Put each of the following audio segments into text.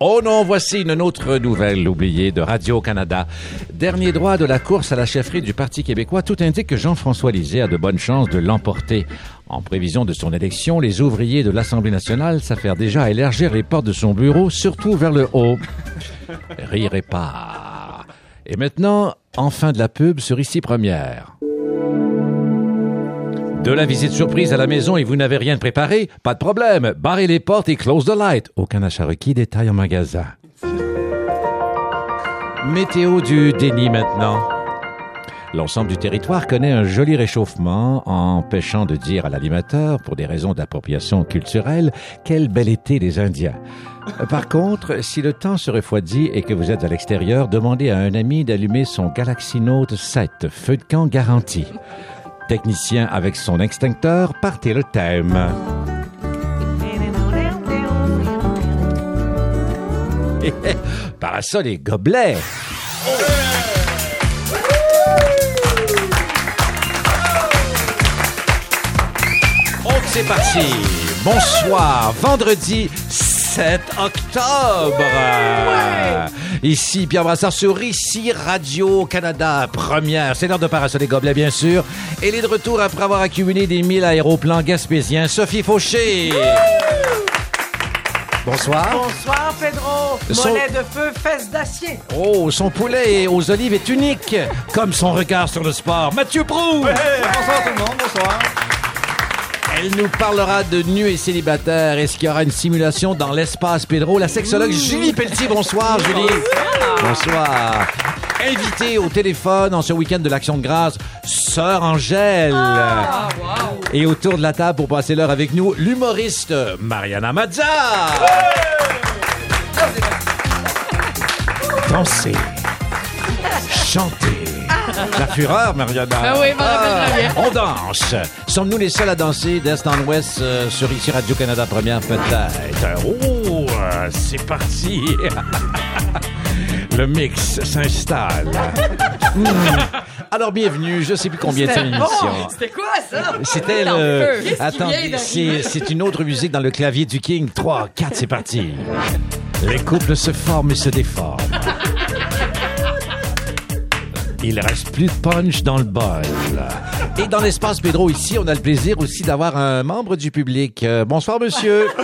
Oh non, voici une autre nouvelle oubliée de Radio-Canada. Dernier droit de la course à la chefferie du Parti québécois, tout indique que Jean-François Lisée a de bonnes chances de l'emporter. En prévision de son élection, les ouvriers de l'Assemblée nationale s'affairent déjà à élargir les portes de son bureau, surtout vers le haut. Rirez pas. Et maintenant, enfin de la pub sur Ici Première. De la visite surprise à la maison et vous n'avez rien préparé? Pas de problème. Barrez les portes et close the light. Aucun achat requis, détail en magasin. Météo du déni maintenant. L'ensemble du territoire connaît un joli réchauffement, empêchant de dire à l'animateur, pour des raisons d'appropriation culturelle, quel bel été les Indiens. Par contre, si le temps se refroidit et que vous êtes à l'extérieur, demandez à un ami d'allumer son Galaxy Note 7, feu de camp garanti. Technicien avec son extincteur, partez le thème. Parasol et gobelets. Oh, c'est parti. Bonsoir. Vendredi 7 octobre. Ici Pierre Brassard sur Ici Radio-Canada Première. C'est l'heure de Parasol et Gobelets, bien sûr. Elle est de retour après avoir accumulé des mille aéroplans gaspésiens. Sophie Fauché. Bonsoir. Bonsoir, Pedro. Son- Mollet de feu, fesses d'acier. Oh, son poulet aux olives est unique, comme son regard sur le sport. Mathieu Prou. bonsoir tout le monde, bonsoir. Elle nous parlera de nus et célibataires. Est-ce qu'il y aura une simulation dans l'espace, Pedro? La sexologue Julie Pelletier. Bonsoir, Julie. Bonsoir. Invitée au téléphone en ce week-end de l'Action de grâce, Sœur Angèle. Et autour de la table pour passer l'heure avec nous, l'humoriste Mariana Mazza. Danser. Chanter. La fureur, Mariana. Ah oui, m'en rappelle très bien. On danse. Sommes-nous les seuls à danser d'Est en Ouest euh, sur ici Radio-Canada Première peut-être? Oh, c'est parti. Le mix s'installe. Hmm. Alors, bienvenue. Je sais plus combien de bon. C'était quoi, ça? C'était le le... feu. Qu'est-ce qui Attends, vient d'arriver? c'est c'est une autre musique dans le clavier du King. 3, 4, c'est parti. Les couples se forment et se déforment. Il reste plus de punch dans le bol. Et dans l'espace Pedro, ici, on a le plaisir aussi d'avoir un membre du public. Euh, bonsoir, monsieur.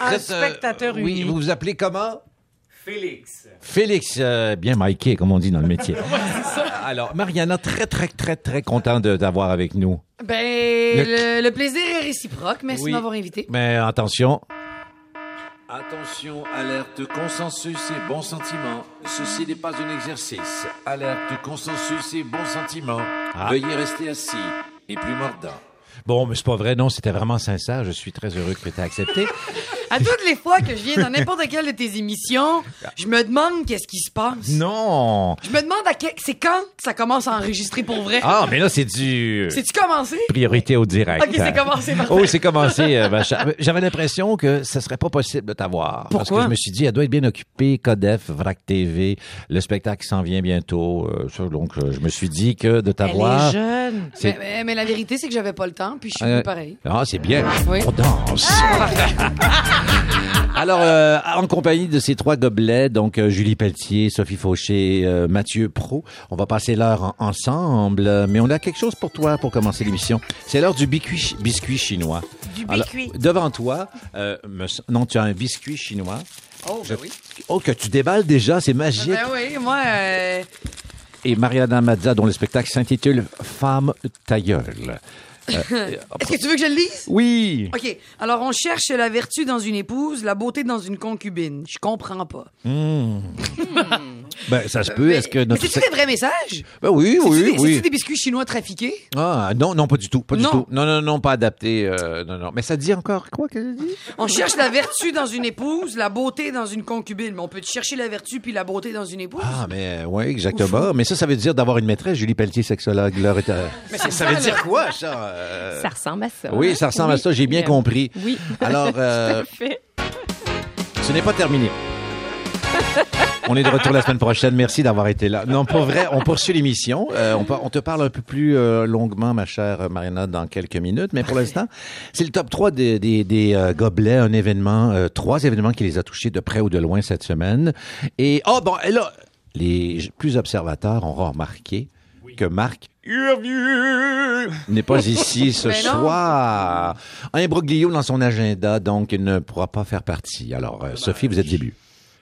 Un êtes, euh, spectateur Oui, unique. vous vous appelez comment? Félix. Félix, euh, bien Mikey, comme on dit dans le métier. Alors, Mariana, très, très, très, très content de t'avoir avec nous. Ben, Le- le, le plaisir est réciproque. Merci Oui. de m'avoir invité. Mais attention. Attention, alerte, consensus et bon sentiment. Ceci n'est pas un exercice. Alerte, consensus et bon sentiment. Veuillez rester assis et plus mordant. Bon, mais c'est pas vrai, non, c'était vraiment sincère. Je suis très heureux que tu aies accepté. À toutes les fois que je viens dans n'importe quelle de tes émissions, je me demande qu'est-ce qui se passe. Non! Je me demande à que- c'est quand que ça commence à enregistrer pour vrai. Ah, mais là, c'est du... C'est-tu commencé? Priorité au direct. Ok, c'est commencé. Oh, c'est commencé. euh. J'avais l'impression que ce serait pas possible de t'avoir. Parce que je me suis dit, elle doit être bien occupée, Codef, Vrac TV, le spectacle s'en vient bientôt. euh, donc, euh, je me suis dit que de Elle t'avoir... est jeune. Mais, mais- mais la vérité, c'est que j'avais pas le temps, puis je suis Euh, pareil. Ah, c'est bien. Oui. On danse. Alors, euh, en compagnie de ces trois gobelets, donc euh, Julie Pelletier, Sophie Fauché, euh, Mathieu Pro, on va passer l'heure en- ensemble. Mais on a quelque chose pour toi pour commencer l'émission. C'est l'heure du biscuit, chi- biscuit chinois. Du Alors, biscuit. devant toi, me non, tu as un biscuit chinois. Oh, Je- ben oui. Oh, que tu déballes déjà, c'est magique. Ben oui, moi, Et Mariana Mazza, dont le spectacle s'intitule Femme ta gueule. Euh, est-ce que tu veux que je le lise? oui! OK. Alors, on cherche la vertu dans une épouse, la beauté dans une concubine. Je comprends pas. Ben, ça se peut. Mais- Est-ce que mais notre... c'est-tu des vrais messages? Ben oui, oui, des, oui. c'est-tu des biscuits chinois trafiqués? Ah, non, non, pas du tout. Pas du tout. Non, non, non, pas adapté. euh, non, non. Mais ça dit encore quoi qu'elle dit? On cherche la vertu dans une épouse, la beauté dans une concubine. Mais on peut chercher la vertu puis la beauté dans une épouse? Ah, mais oui, exactement. Mais ça, ça veut dire d'avoir une maîtresse, Julie Pelletier, sexologue. L'heure est à- Mais c'est Ça ça, veut dire quoi, ça? euh? Ça ressemble à ça. Oui, ça ressemble à ça, j'ai bien Oui. compris. Oui. Alors, euh, ce n'est pas terminé. On est de retour la semaine prochaine. Merci d'avoir été là. Non, pour vrai, on poursuit l'émission. Euh, on, on te parle un peu plus euh, longuement, ma chère Marina, dans quelques minutes. Mais pour l'instant, c'est le top 3 des, des, des euh, gobelets, un événement, euh, trois événements qui les a touchés de près ou de loin cette semaine. Et, oh, bon, et là, les plus observateurs auront remarqué que Marc n'est pas ici ce soir. Un broglio dans son agenda, donc il ne pourra pas faire partie. Alors, euh, Sophie, vous êtes début.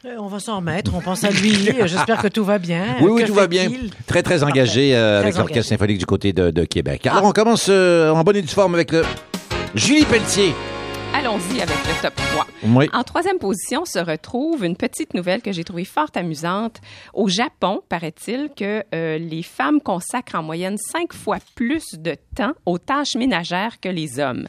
Euh, On va s'en remettre, on pense à lui. J'espère que tout va bien. Oui, oui, Que tout va bien. Très, très engagé euh, Très avec l'Orchestre symphonique du côté de, de Québec. Alors, on commence euh, en bonne et due forme avec euh, Julie Pelletier. Allons-y avec le top 3. Oui. En troisième position se retrouve une petite nouvelle que j'ai trouvée fort amusante. Au Japon, paraît-il que euh, les femmes consacrent en moyenne cinq fois plus de temps aux tâches ménagères que les hommes.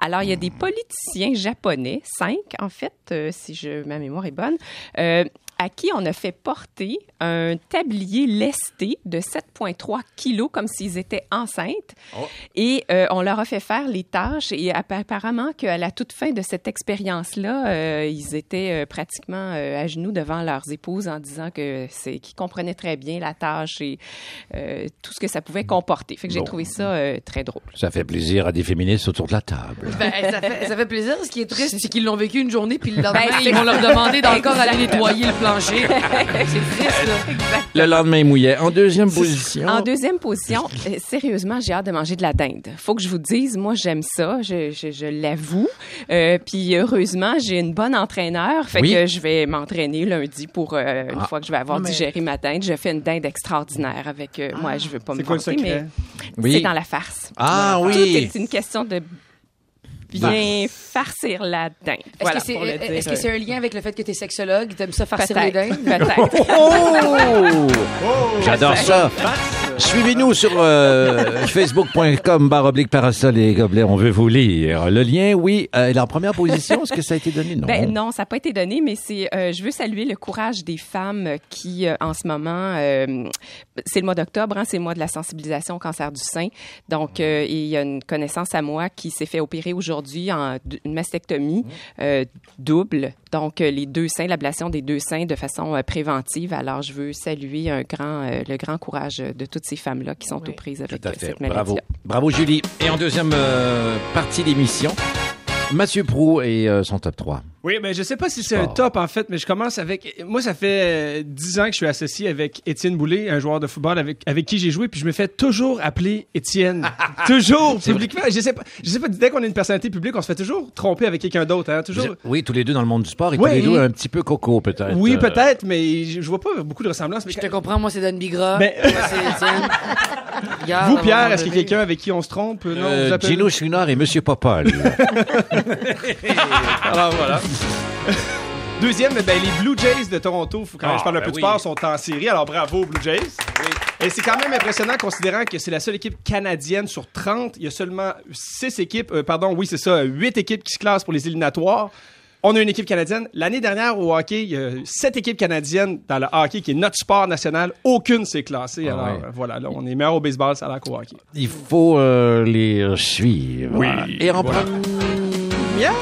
Alors, il y a des politiciens japonais, cinq en fait, euh, si je, ma mémoire est bonne, euh, à qui on a fait porter un tablier lesté de 7,3 kilos comme s'ils étaient enceintes. Et euh, on leur a fait faire les tâches et appa- apparemment qu'à la toute fin de cette expérience-là, euh, ils étaient euh, pratiquement euh, à genoux devant leurs épouses en disant que c'est qu'ils comprenaient très bien la tâche et euh, tout ce que ça pouvait comporter. Fait que j'ai Bon. trouvé ça euh, très drôle. Ça fait plaisir à des féministes autour de la table. Ben, ça, fait, ça fait plaisir. Ce qui est triste, c'est qu'ils l'ont vécu une journée, puis le lendemain, Ben, ils vont leur demander d'encore aller nettoyer le plancher. C'est triste, là. Le lendemain il mouillait. En deuxième position. En deuxième position, euh, sérieusement, j'ai hâte de manger de la dinde. Faut que je vous dise, moi, j'aime ça, je, je, je l'avoue. Euh, puis heureusement, j'ai une bonne entraîneur, fait Oui. que je vais m'entraîner lundi pour euh, une Ah. fois que je vais avoir mais- digéré ma dinde. Je fais une dinde extraordinaire avec euh, moi. Je veux pas me C'est quoi le vanter, mais Oui. c'est dans la farce. Ah Tout oui. est une question de bien farcir la dinde. Est-ce Voilà, que c'est pour le est-ce dire, que c'est un lien avec le fait que t'es sexologue? T'aimes ça farcir les dindes? Peut-être. Oh! J'adore ça. Suivez-nous sur euh, facebook.com barre oblique parasol et gobelets. On veut vous lire. Le lien, oui. Euh, il est en première position. Est-ce que ça a été donné? Non. Ben non, ça n'a pas été donné, mais c'est. euh, je veux saluer le courage des femmes qui, euh, en ce moment, c'est le mois d'octobre, hein, c'est le mois de la sensibilisation au cancer du sein. Donc, il y a une connaissance à moi qui s'est fait opérer aujourd'hui en une mastectomie double. Donc, les deux seins, l'ablation des deux seins de façon préventive. Alors, je veux saluer un grand, le grand courage de toutes ces femmes-là qui sont aux prises avec Tout à euh, fait. cette Bravo. maladie-là. Bravo, Julie. Et en deuxième euh, partie d'émission, Mathieu Prou et euh, son top 3. Oui, ben je sais pas si c'est un top en fait, mais je commence avec. Moi, ça fait euh, dix ans que je suis associé avec Étienne Boulay, un joueur de football avec avec qui j'ai joué, puis je me fais toujours appeler Étienne, toujours publiquement. Je sais pas, je sais pas. Dès qu'on est une personnalité publique, on se fait toujours tromper avec quelqu'un d'autre, hein, Vous toujours. Oui, tous les deux dans le monde du sport et Oui. tous les deux un petit peu coco, peut-être. Oui, Euh, peut-être, mais je, je vois pas beaucoup de ressemblances. Mais Je te comprends, moi, c'est Dan Bigra. Ben- Moi, c'est Étienne. Regarde, vous, Pierre, est-ce qu'il y a quelqu'un avec qui on se trompe? Non, euh, vous appelez- Gino Chouinard et Monsieur Popol. Alors voilà. Deuxième, ben, les Blue Jays de Toronto, faut quand même Ah, je parle un ben peu de oui. sport, sont en série. Alors bravo Blue Jays. Et c'est quand même impressionnant considérant que c'est la seule équipe canadienne sur 30. Il y a seulement 6 équipes, euh, pardon, oui c'est ça, 8 équipes qui se classent pour les éliminatoires. On a une équipe canadienne. L'année dernière au hockey, il y a 7 équipes canadiennes dans le hockey qui est notre sport national. Aucune s'est classée. Ah Alors ouais. euh, voilà, là, on est meilleur au baseball, ça a l'air qu'au hockey. Il faut euh, les suivre. Oui, Et en voilà. première,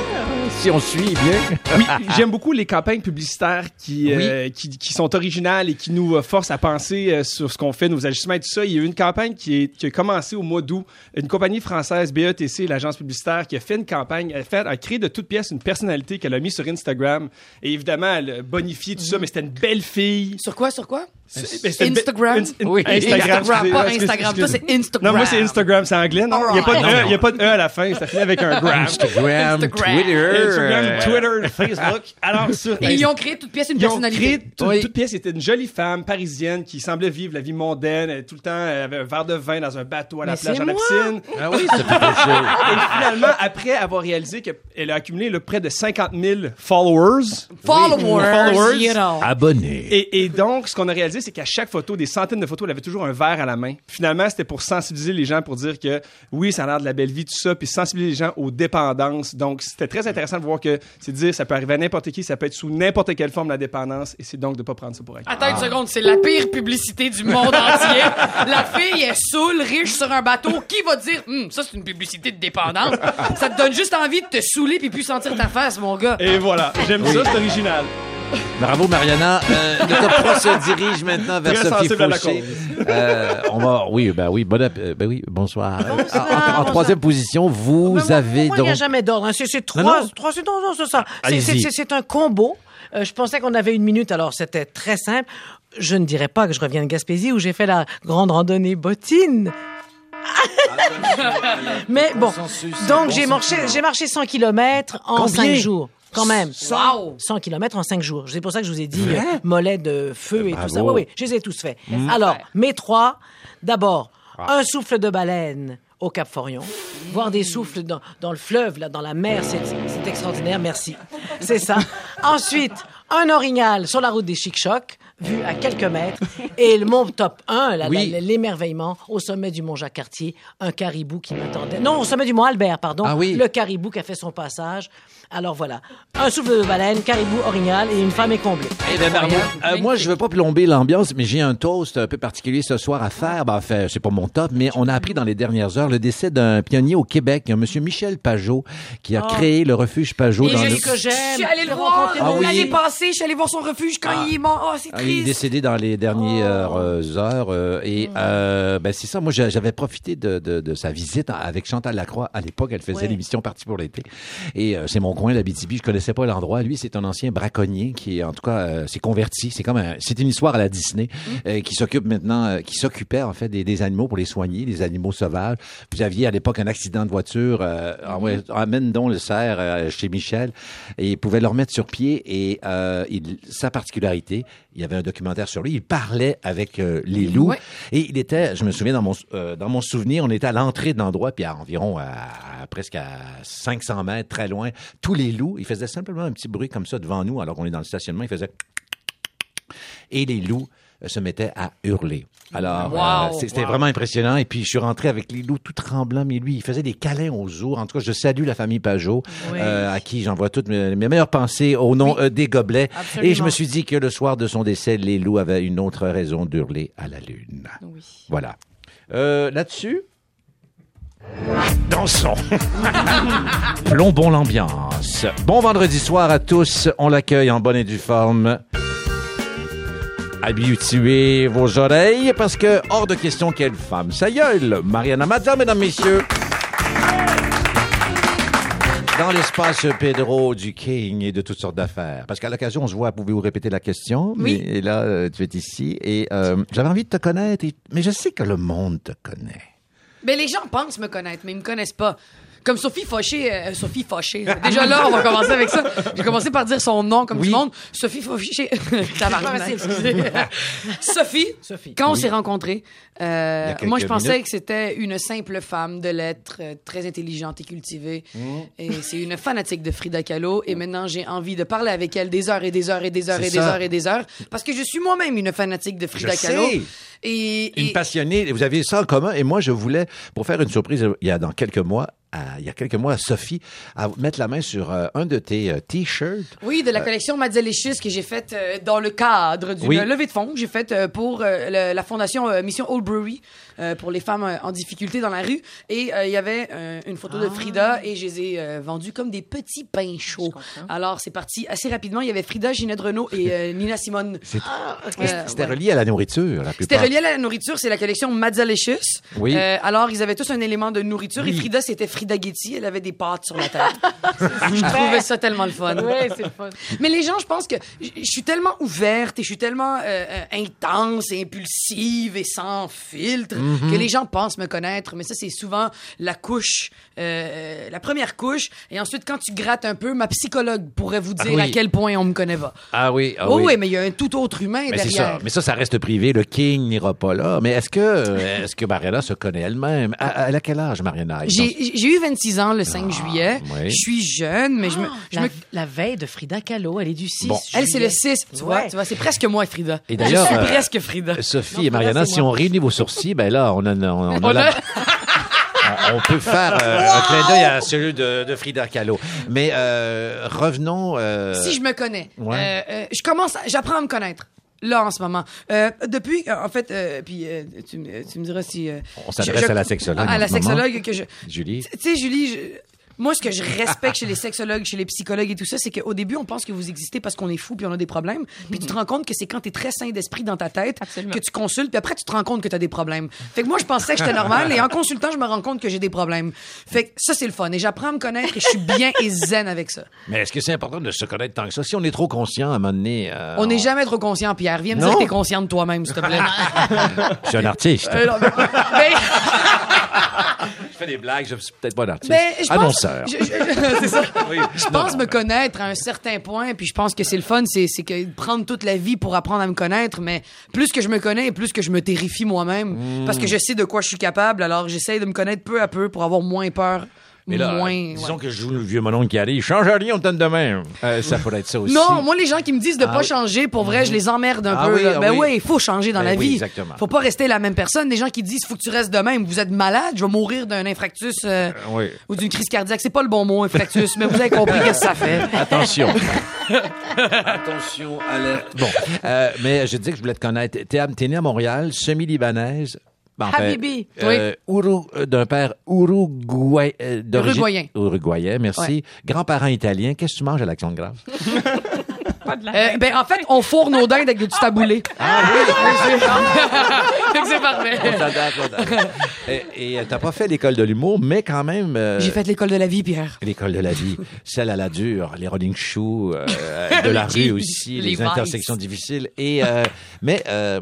si on suit bien. Oui, j'aime beaucoup les campagnes publicitaires qui, euh, qui, qui sont originales et qui nous euh, forcent à penser euh, sur ce qu'on fait, nos ajustements et tout ça. Il y a eu une campagne qui, est, qui a commencé au mois d'août. Une compagnie française, BETC, l'agence publicitaire, qui a fait une campagne, a, fait, a créé de toutes pièces une personnalité qu'elle a mis sur Instagram. Et évidemment, elle a bonifié tout ça, mais c'était une belle fille. Sur quoi, sur quoi? Instagram? une- Oui. Instagram, Instagram, pas Instagram. Toi, c'est Instagram. Non, moi, c'est Instagram, c'est anglais, non? Il n'y a, pas de Alright. E- il y a pas de E à la fin, ça finit avec un gram. Instagram, Instagram. Twitter. Instagram, euh, Twitter, Facebook. Alors, sur Et ils ont créé toute pièce une Ils ont personnalité. créé toute, Oui. toute pièce. C'était une jolie femme parisienne qui semblait vivre la vie mondaine. Elle, tout le temps, elle avait un verre de vin dans un bateau à la Mais plage, la piscine. Ah oui, c'est pas possible. Et finalement, après avoir réalisé qu'elle a accumulé le près de 50 000 followers. Followers, Followers. you know. Abonné. Et, et donc, ce qu'on a réalisé, c'est qu'à chaque photo, des centaines de photos, elle avait toujours un verre à la main. Finalement, c'était pour sensibiliser les gens, pour dire que oui, ça a l'air de la belle vie, tout ça, puis sensibiliser les gens aux dépendances. Donc, c'était très intéressant de voir que, c'est dire, ça peut arriver à n'importe qui, ça peut être sous n'importe quelle forme la dépendance, et c'est donc de pas prendre ça pour acquis. Attends une seconde, c'est la pire publicité du monde entier. La fille est saoule, riche sur un bateau. Qui va dire, Hum, ça c'est une publicité de dépendance? Ça te donne juste envie de te saouler puis plus sentir ta face, mon gars. Et voilà, j'aime ça, c'est original. Bravo, Mariana. Euh, le top 3 se dirige maintenant vers Très Sophie Fauché. Euh, on va, oui, ben oui, bon, euh, ben oui, bonsoir. En- En, en troisième position, vous Mais moi- avez moi, il n'y a donc. jamais d'ordre. hein. C'est trois, Non, non. trois, c'est non, non, c'est ça. C'est- un combo. Euh, je pensais qu'on avait une minute, alors c'était très simple. Je ne dirais pas que je reviens de Gaspésie où j'ai fait la grande randonnée bottine. Mais bon, donc j'ai marché, j'ai marché 100 km en Combien? 5 jours. Quand même. Wow! 100 km en 5 jours. C'est pour ça que je vous ai dit euh, mollet de feu et Bravo. tout ça. Oui, oui, je les ai tous faits. Alors, mes trois, d'abord, Ah. un souffle de baleine au Cap Forion. Voir des souffles dans, dans le fleuve, là, dans la mer, c'est c'est extraordinaire. Merci. C'est ça. Ensuite, un orignal sur la route des Chic-Chocs, vu à quelques mètres. Et le mon top 1, la- Oui. la- l'émerveillement, au sommet du mont Jacques-Cartier, un caribou qui m'attendait. Non, au sommet du mont Albert, pardon. Ah oui. Le caribou qui a fait son passage. Alors voilà. Un souffle de baleine, caribou, orignal et une femme est comblée. Eh ben, bravo. Euh, moi, je veux pas plomber l'ambiance, mais j'ai un toast un peu particulier ce soir à faire. Ben, enfin, c'est pas mon top, mais on a appris dans les dernières heures le décès d'un pionnier au Québec, un monsieur Michel Pajot, qui a Oh. créé le refuge Pajot Et dans je le... que j'aime. Je suis allée le voir Ah oui. l'année passée. Je suis allée voir son refuge quand il est mort. Oh, c'est Ah, est triste. décédé dans les dernières euh, heures euh, et euh, ben c'est ça. Moi, j'a- j'avais profité de, de, de sa visite avec Chantal Lacroix. À l'époque, elle faisait Ouais. l'émission Parti pour l'été. Et euh, c'est mon coin, l'Abitibi. Je connaissais pas l'endroit. Lui, c'est un ancien braconnier qui, en tout cas, s'est converti. C'est comme un- c'est une histoire à la Disney euh, qui s'occupe maintenant, euh, qui s'occupait en fait des, des animaux pour les soigner, des animaux sauvages. Vous aviez à l'époque un accident de voiture. Euh, ouais, amène donc le cerf euh, chez Michel et il pouvait le remettre sur pied. Et euh, il, sa particularité, il y avait un documentaire sur lui. Il parlait avec euh, les loups. Et il était, je me souviens dans mon euh, dans mon souvenir, on était à l'entrée de l'endroit puis à environ à, à presque à 500 mètres, très loin, tous les loups, ils faisaient simplement un petit bruit comme ça devant nous alors qu'on est dans le stationnement, ils faisaient et les loups se mettaient à hurler. Alors, Wow. euh, c'était vraiment impressionnant. Et puis, je suis rentré avec les loups tout tremblants, mais lui, il faisait des câlins aux ours. En tout cas, je salue la famille Pajot, Oui. euh, à qui j'envoie toutes mes, mes meilleures pensées au nom euh, des gobelets. Absolument. Et je me suis dit que le soir de son décès, les loups avaient une autre raison d'hurler à la lune. Oui. Voilà. Euh, Là-dessus, dansons. Plombons l'ambiance. Bon vendredi soir à tous. On l'accueille en bonne et due forme. Habituez vos oreilles parce que hors de question quelle femme ça gueule. Mariana Mazza, mesdames, messieurs. Dans l'espace Pedro du King et de toutes sortes d'affaires. Parce qu'à l'occasion, on se voit, pouvez-vous répéter la question? Oui. Mais, et là, euh, tu es ici. Et euh, j'avais envie de te connaître, et- mais je sais que le monde te connaît. Ben, les gens pensent me connaître, mais ils me connaissent pas. Comme Sophie Fauché, euh, Sophie Fauché. Déjà là, on va commencer avec ça. J'ai commencé par dire son nom comme Oui. du monde. Sophie Fauché. Tabarnak. excusez. Sophie, Sophie. quand on s'est rencontrés, euh, Il y a quelques moi je pensais minutes. que c'était une simple femme de lettres, euh, très intelligente et cultivée. Mmh. Et c'est une fanatique de Frida Kahlo. Et maintenant, j'ai envie de parler avec elle des heures et des heures et des heures C'est et des ça. heures et des heures. Parce que je suis moi-même une fanatique de Frida Je Kahlo. sais. Et, Une et- passionnée. Vous avez ça en commun. Et moi, je voulais, pour faire une surprise, il y a dans quelques mois, à- il y a quelques mois, à Sophie, à mettre la main sur euh, un de tes euh, t-shirts. Oui, de la collection Mazzalicious que j'ai faite euh, dans le cadre d'une Oui. levée de fonds que j'ai faite euh, pour euh, le- la fondation euh, Mission Old Brewery euh, pour les femmes euh, en difficulté dans la rue. Et euh, il y avait euh, une photo de Frida et je les ai euh, vendus comme des petits pains chauds. Alors, c'est parti assez rapidement. Il y avait Frida, Ginette Renault et euh, Nina Simone. Euh, C'était ouais. relié à la nourriture, la C'était relié à la nourriture, c'est la collection Mazzalicious. Oui. Euh, alors, ils avaient tous un élément de nourriture et. Frida, c'était Frida Getty. Elle avait des pâtes sur la tête. je trouvais ça tellement le fun. Oui, c'est le fun. Mais les gens, je pense que je suis tellement ouverte et je suis tellement euh, euh, intense et impulsive et sans filtre Mhm. que les gens pensent me connaître. Mais ça, c'est souvent la couche, euh, la première couche. Et ensuite, quand tu grattes un peu, ma psychologue pourrait vous dire Ah oui. à quel point on me connaît pas. Ah oui, ah oh oui. oui, mais il y a un tout autre humain Mais c'est derrière. ça. Mais ça, ça reste privé. Le King n'ira pas là. Mais est-ce que, est-ce que Mariana se connaît elle-même? À, à- quel âge, Mariana? J'ai j'ai eu 26 ans le 5 juillet. Ah, oui. Je suis jeune, mais je me, je La, me- la veille de Frida Kahlo, elle est du 6 Bon. elle c'est le juillet. 6, tu vois, tu vois, c'est presque moi Frida. Et d'ailleurs, je suis euh, presque Frida. Sophie Non, et Mariana, si moi. on réunit vos sourcils, ben là, on a, on a- on a On la- peut faire euh, un clin d'œil à celui de, de Frida Kahlo. Mais euh, revenons. euh, si je me connais, ouais. euh, euh, je commence, j'apprends à me connaître. Là, en ce moment. Euh, depuis, euh, en fait, euh, puis euh, tu, me- tu me diras si... euh, On s'adresse à la sexologue À en la moment. sexologue que je... Julie. Tu sais, Julie, je- moi, ce que je respecte chez les sexologues, chez les psychologues et tout ça, c'est qu'au début, on pense que vous existez parce qu'on est fou puis on a des problèmes. Puis tu te rends compte que c'est quand t'es très sain d'esprit dans ta tête Absolument. que tu consultes, puis après, tu te rends compte que t'as des problèmes. Fait que moi, je pensais que j'étais normal et en consultant, je me rends compte que j'ai des problèmes. Fait que ça, c'est le fun. Et j'apprends à me connaître et je suis bien et zen avec ça. Mais est-ce que c'est important de se connaître tant que ça? Si on est trop conscient, à un moment donné... euh, On n'est jamais trop conscient, Pierre. Viens me dire que t'es conscient de toi-même, s'il te plaît. Je suis un artiste. Euh, non, mais- fais des blagues, je suis peut-être pas un artiste. Ben, Annonceur. je, je- ça. Oui. Je pense me connaître à un certain point, puis je pense que c'est le fun, c'est, que prendre toute la vie pour apprendre à me connaître, mais plus que je me connais, plus que je me terrifie moi-même, parce que je sais de quoi je suis capable, alors j'essaie de me connaître peu à peu pour avoir moins peur. Mais là, moins, disons ouais. que je joue le vieux monon qui arrive. Change rien, on te donne demain. Euh, ça pourrait être ça aussi. Non, moi, les gens qui me disent de Ah pas oui. changer, pour vrai, je les emmerde un Ah peu. oui, ah ben oui. oui, il faut changer dans Ben la oui, vie. exactement. Faut pas rester la même personne. Des gens qui disent, faut que tu restes de même. Vous êtes malade, je vais mourir d'un infractus euh, oui. ou d'une crise cardiaque. C'est pas le bon mot, infractus, mais vous avez compris qu'est-ce que ça fait. Attention. Attention, alerte. Bon, euh, mais je dis que je voulais te connaître. T'es, t'es né à Montréal, semi-libanaise. Ben, Habibi. euh, Ourou- euh, d'un père uruguay, euh, Uruguayen. Uruguayen, merci. Ouais. Grands-parents italiens. Qu'est-ce que tu manges à l'action de grâce? Pas de la Euh, ben, en fait, on fourre nos dindes avec du taboulé. Ah Fait que c'est parfait. et et, euh, t'as pas fait l'école de l'humour, mais quand même... euh, J'ai fait l'école de la vie, Pierre. L'école de la vie, celle à la dure, les rolling shoes, euh, de la rue aussi, les, intersections difficiles. Et euh, mais euh,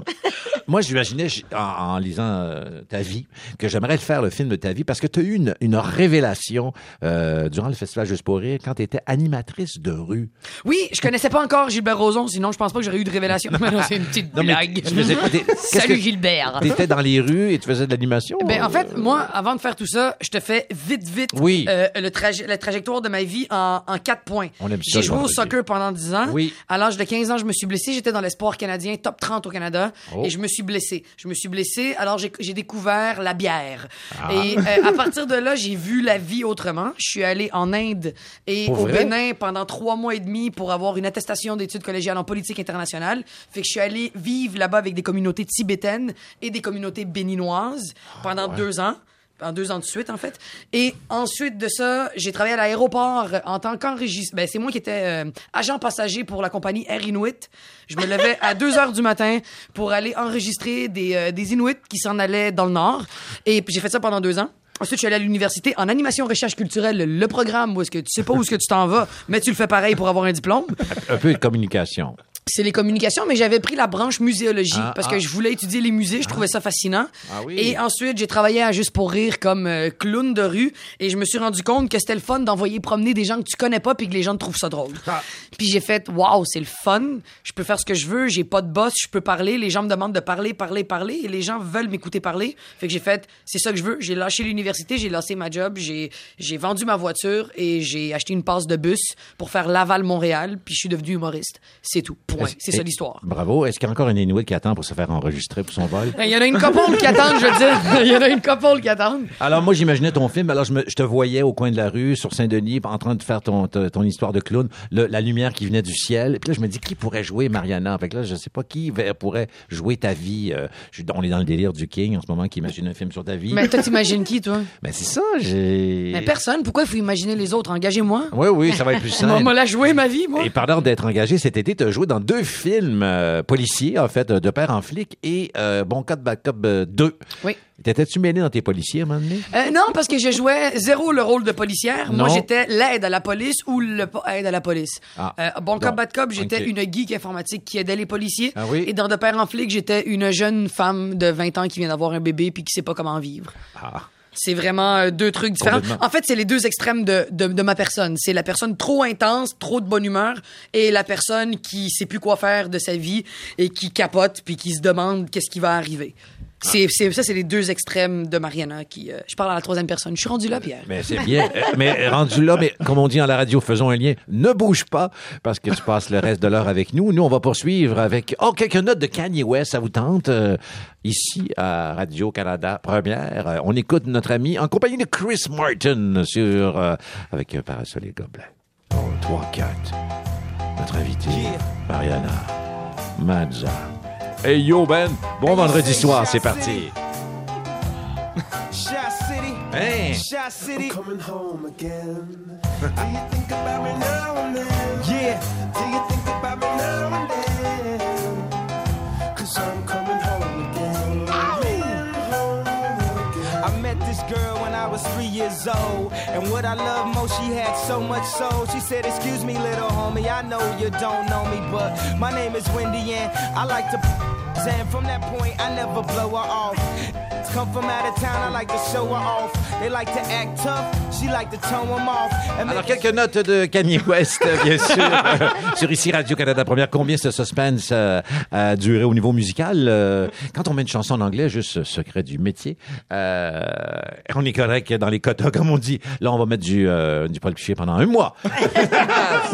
moi, j'imaginais en, en lisant euh, ta vie que j'aimerais faire le film de ta vie parce que tu as eu une, une révélation euh, durant le festival Juste pour rire quand tu étais animatrice de rue. Oui, je connaissais pas encore Gilbert Rozon, sinon je pense pas que j'aurais eu de révélation. C'est une petite Non, mais blague. tu faisais quoi? T'es- qu'est-ce Salut que- Gilbert. T'étais dans les rues et tu faisais de l'animation? Ben, en fait, moi, avant de faire tout ça, je te fais vite, vite Oui. euh, le traje- la trajectoire de ma vie en, en quatre points. On aime ça, J'ai le joué au vendredi. soccer pendant 10 ans. Oui. À l'âge de 15 ans, je me suis blessé. J'étais dans l'espoir canadien, top 30 au Canada. Oh. Et je me suis blessé. Je me suis blessé, alors j'ai j'ai découvert la bière. Ah. Et euh, à partir de là, j'ai vu la vie autrement. Je suis allé en Inde et Pour au vrai? Bénin pendant trois mois et demi pour avoir une attestation d'études collégiales en politique internationale. Fait que je suis allé vivre là-bas avec des communautés tibétaines et des communautés béninoises pendant deux ans. En deux ans de suite, en fait. Et ensuite de ça, j'ai travaillé à l'aéroport en tant qu'enregistreur. Ben, c'est moi qui étais euh, agent passager pour la compagnie Air Inuit. Je me levais à 2 heures du matin pour aller enregistrer des, euh, des Inuits qui s'en allaient dans le Nord. Et puis j'ai fait ça pendant deux ans. Ensuite, je suis allé à l'université en animation recherche culturelle, le programme où est-ce que tu sais pas où est-ce que tu t'en vas, mais tu le fais pareil pour avoir un diplôme. Un peu de communication. C'est les communications, mais j'avais pris la branche muséologie Ah, parce ah. que je voulais étudier les musées, je trouvais ça fascinant. Ah oui. Et ensuite, j'ai travaillé à Juste pour rire comme euh, clown de rue et je me suis rendu compte que c'était le fun d'envoyer promener des gens que tu connais pas puis que les gens trouvent ça drôle. Ah. Puis j'ai fait waouh, c'est le fun, je peux faire ce que je veux, j'ai pas de boss, je peux parler, les gens me demandent de parler, parler, parler et les gens veulent m'écouter parler. Fait que j'ai fait c'est ça que je veux, j'ai lâché l'université, j'ai lancé ma job, j'ai j'ai vendu ma voiture et j'ai acheté une passe de bus pour faire Laval Montréal, puis je suis devenu humoriste. C'est tout. Point. C'est ça l'histoire. Bravo. Est-ce qu'il y a encore un Inuit qui attend pour se faire enregistrer pour son vol? Il y en a une couple qui attend, je veux dire. Il y en a une couple qui attend. Alors moi j'imaginais ton film, alors je, me- je te voyais au coin de la rue sur Saint-Denis en train de faire ton, ton, ton histoire de clown, le- la lumière qui venait du ciel. Et puis là je me dis qui pourrait jouer Mariana? Fait que là je sais pas qui pourrait jouer ta vie. Euh, je- on est dans le délire du King en ce moment qui imagine un film sur ta vie. Mais toi, t'imagines qui, toi? Ben, c'est ça, j'ai. Mais personne. Pourquoi il faut imaginer les autres? Engagez-moi. Oui oui ça va être plus On simple. m'a la joué, ma vie, moi. Et parlant d'être engagé, cet été, tu as joué dans deux films euh, policiers, en fait, de père en flic et euh, Bon Cop, Bad Cop euh, 2. Oui. T'étais-tu mêlé dans tes policiers à un moment donné? Euh, non, parce que je jouais zéro le rôle de policière. Moi, j'étais l'aide à la police ou le po- aide à la police. Ah. Euh, bon cop, bad cop, j'étais une geek informatique qui aidait les policiers. Ah oui? Et dans De Père en flic, j'étais une jeune femme de 20 ans qui vient d'avoir un bébé puis qui sait pas comment vivre. Ah. C'est vraiment euh, deux trucs différents. En fait, c'est les deux extrêmes de, de, de ma personne. C'est la personne trop intense, trop de bonne humeur, et la personne qui sait plus quoi faire de sa vie et qui capote puis qui se demande qu'est-ce qui va arriver. C'est, c'est, ça, c'est les deux extrêmes de Mariana qui. euh, je parle à la troisième personne. Je suis rendu là, Pierre. Mais c'est bien. Euh, mais rendu là, mais comme on dit à la radio, faisons un lien. Ne bouge pas parce que tu passes le reste de l'heure avec nous. Nous, on va poursuivre avec oh quelques notes de Kanye West. Ça vous tente Euh, ici à Radio Canada Première. euh, on écoute notre ami en compagnie de Chris Martin sur euh, avec un parasol et gobelet. Oh, 3 4 Notre invité Mariana Mazza. Hey yo Ben, bon vendredi soir, c'est parti. Hey. Shot City. coming home again. Do you think about me now and then? Yeah. Do you think about me now and then? Cause I'm coming home again. Home again. I met this girl when I was three years old. And what I love most, she had so much soul. She said, Excuse me, little homie, I know you don't know me, but my name is Wendy, and I like to. And from that point, I never blow her off. Come from out of town, I like to show her off. They like to act tough, she like to tone them off. And Alors, quelques notes de Kanye West, bien sûr, euh, sur ici Radio-Canada Première. Combien ce suspense euh, a duré au niveau musical? Euh, quand on met une chanson en anglais, juste secret du métier, euh, on est correct dans les quotas, comme on dit. Là, on va mettre du, euh, du Paul Piché pendant un mois.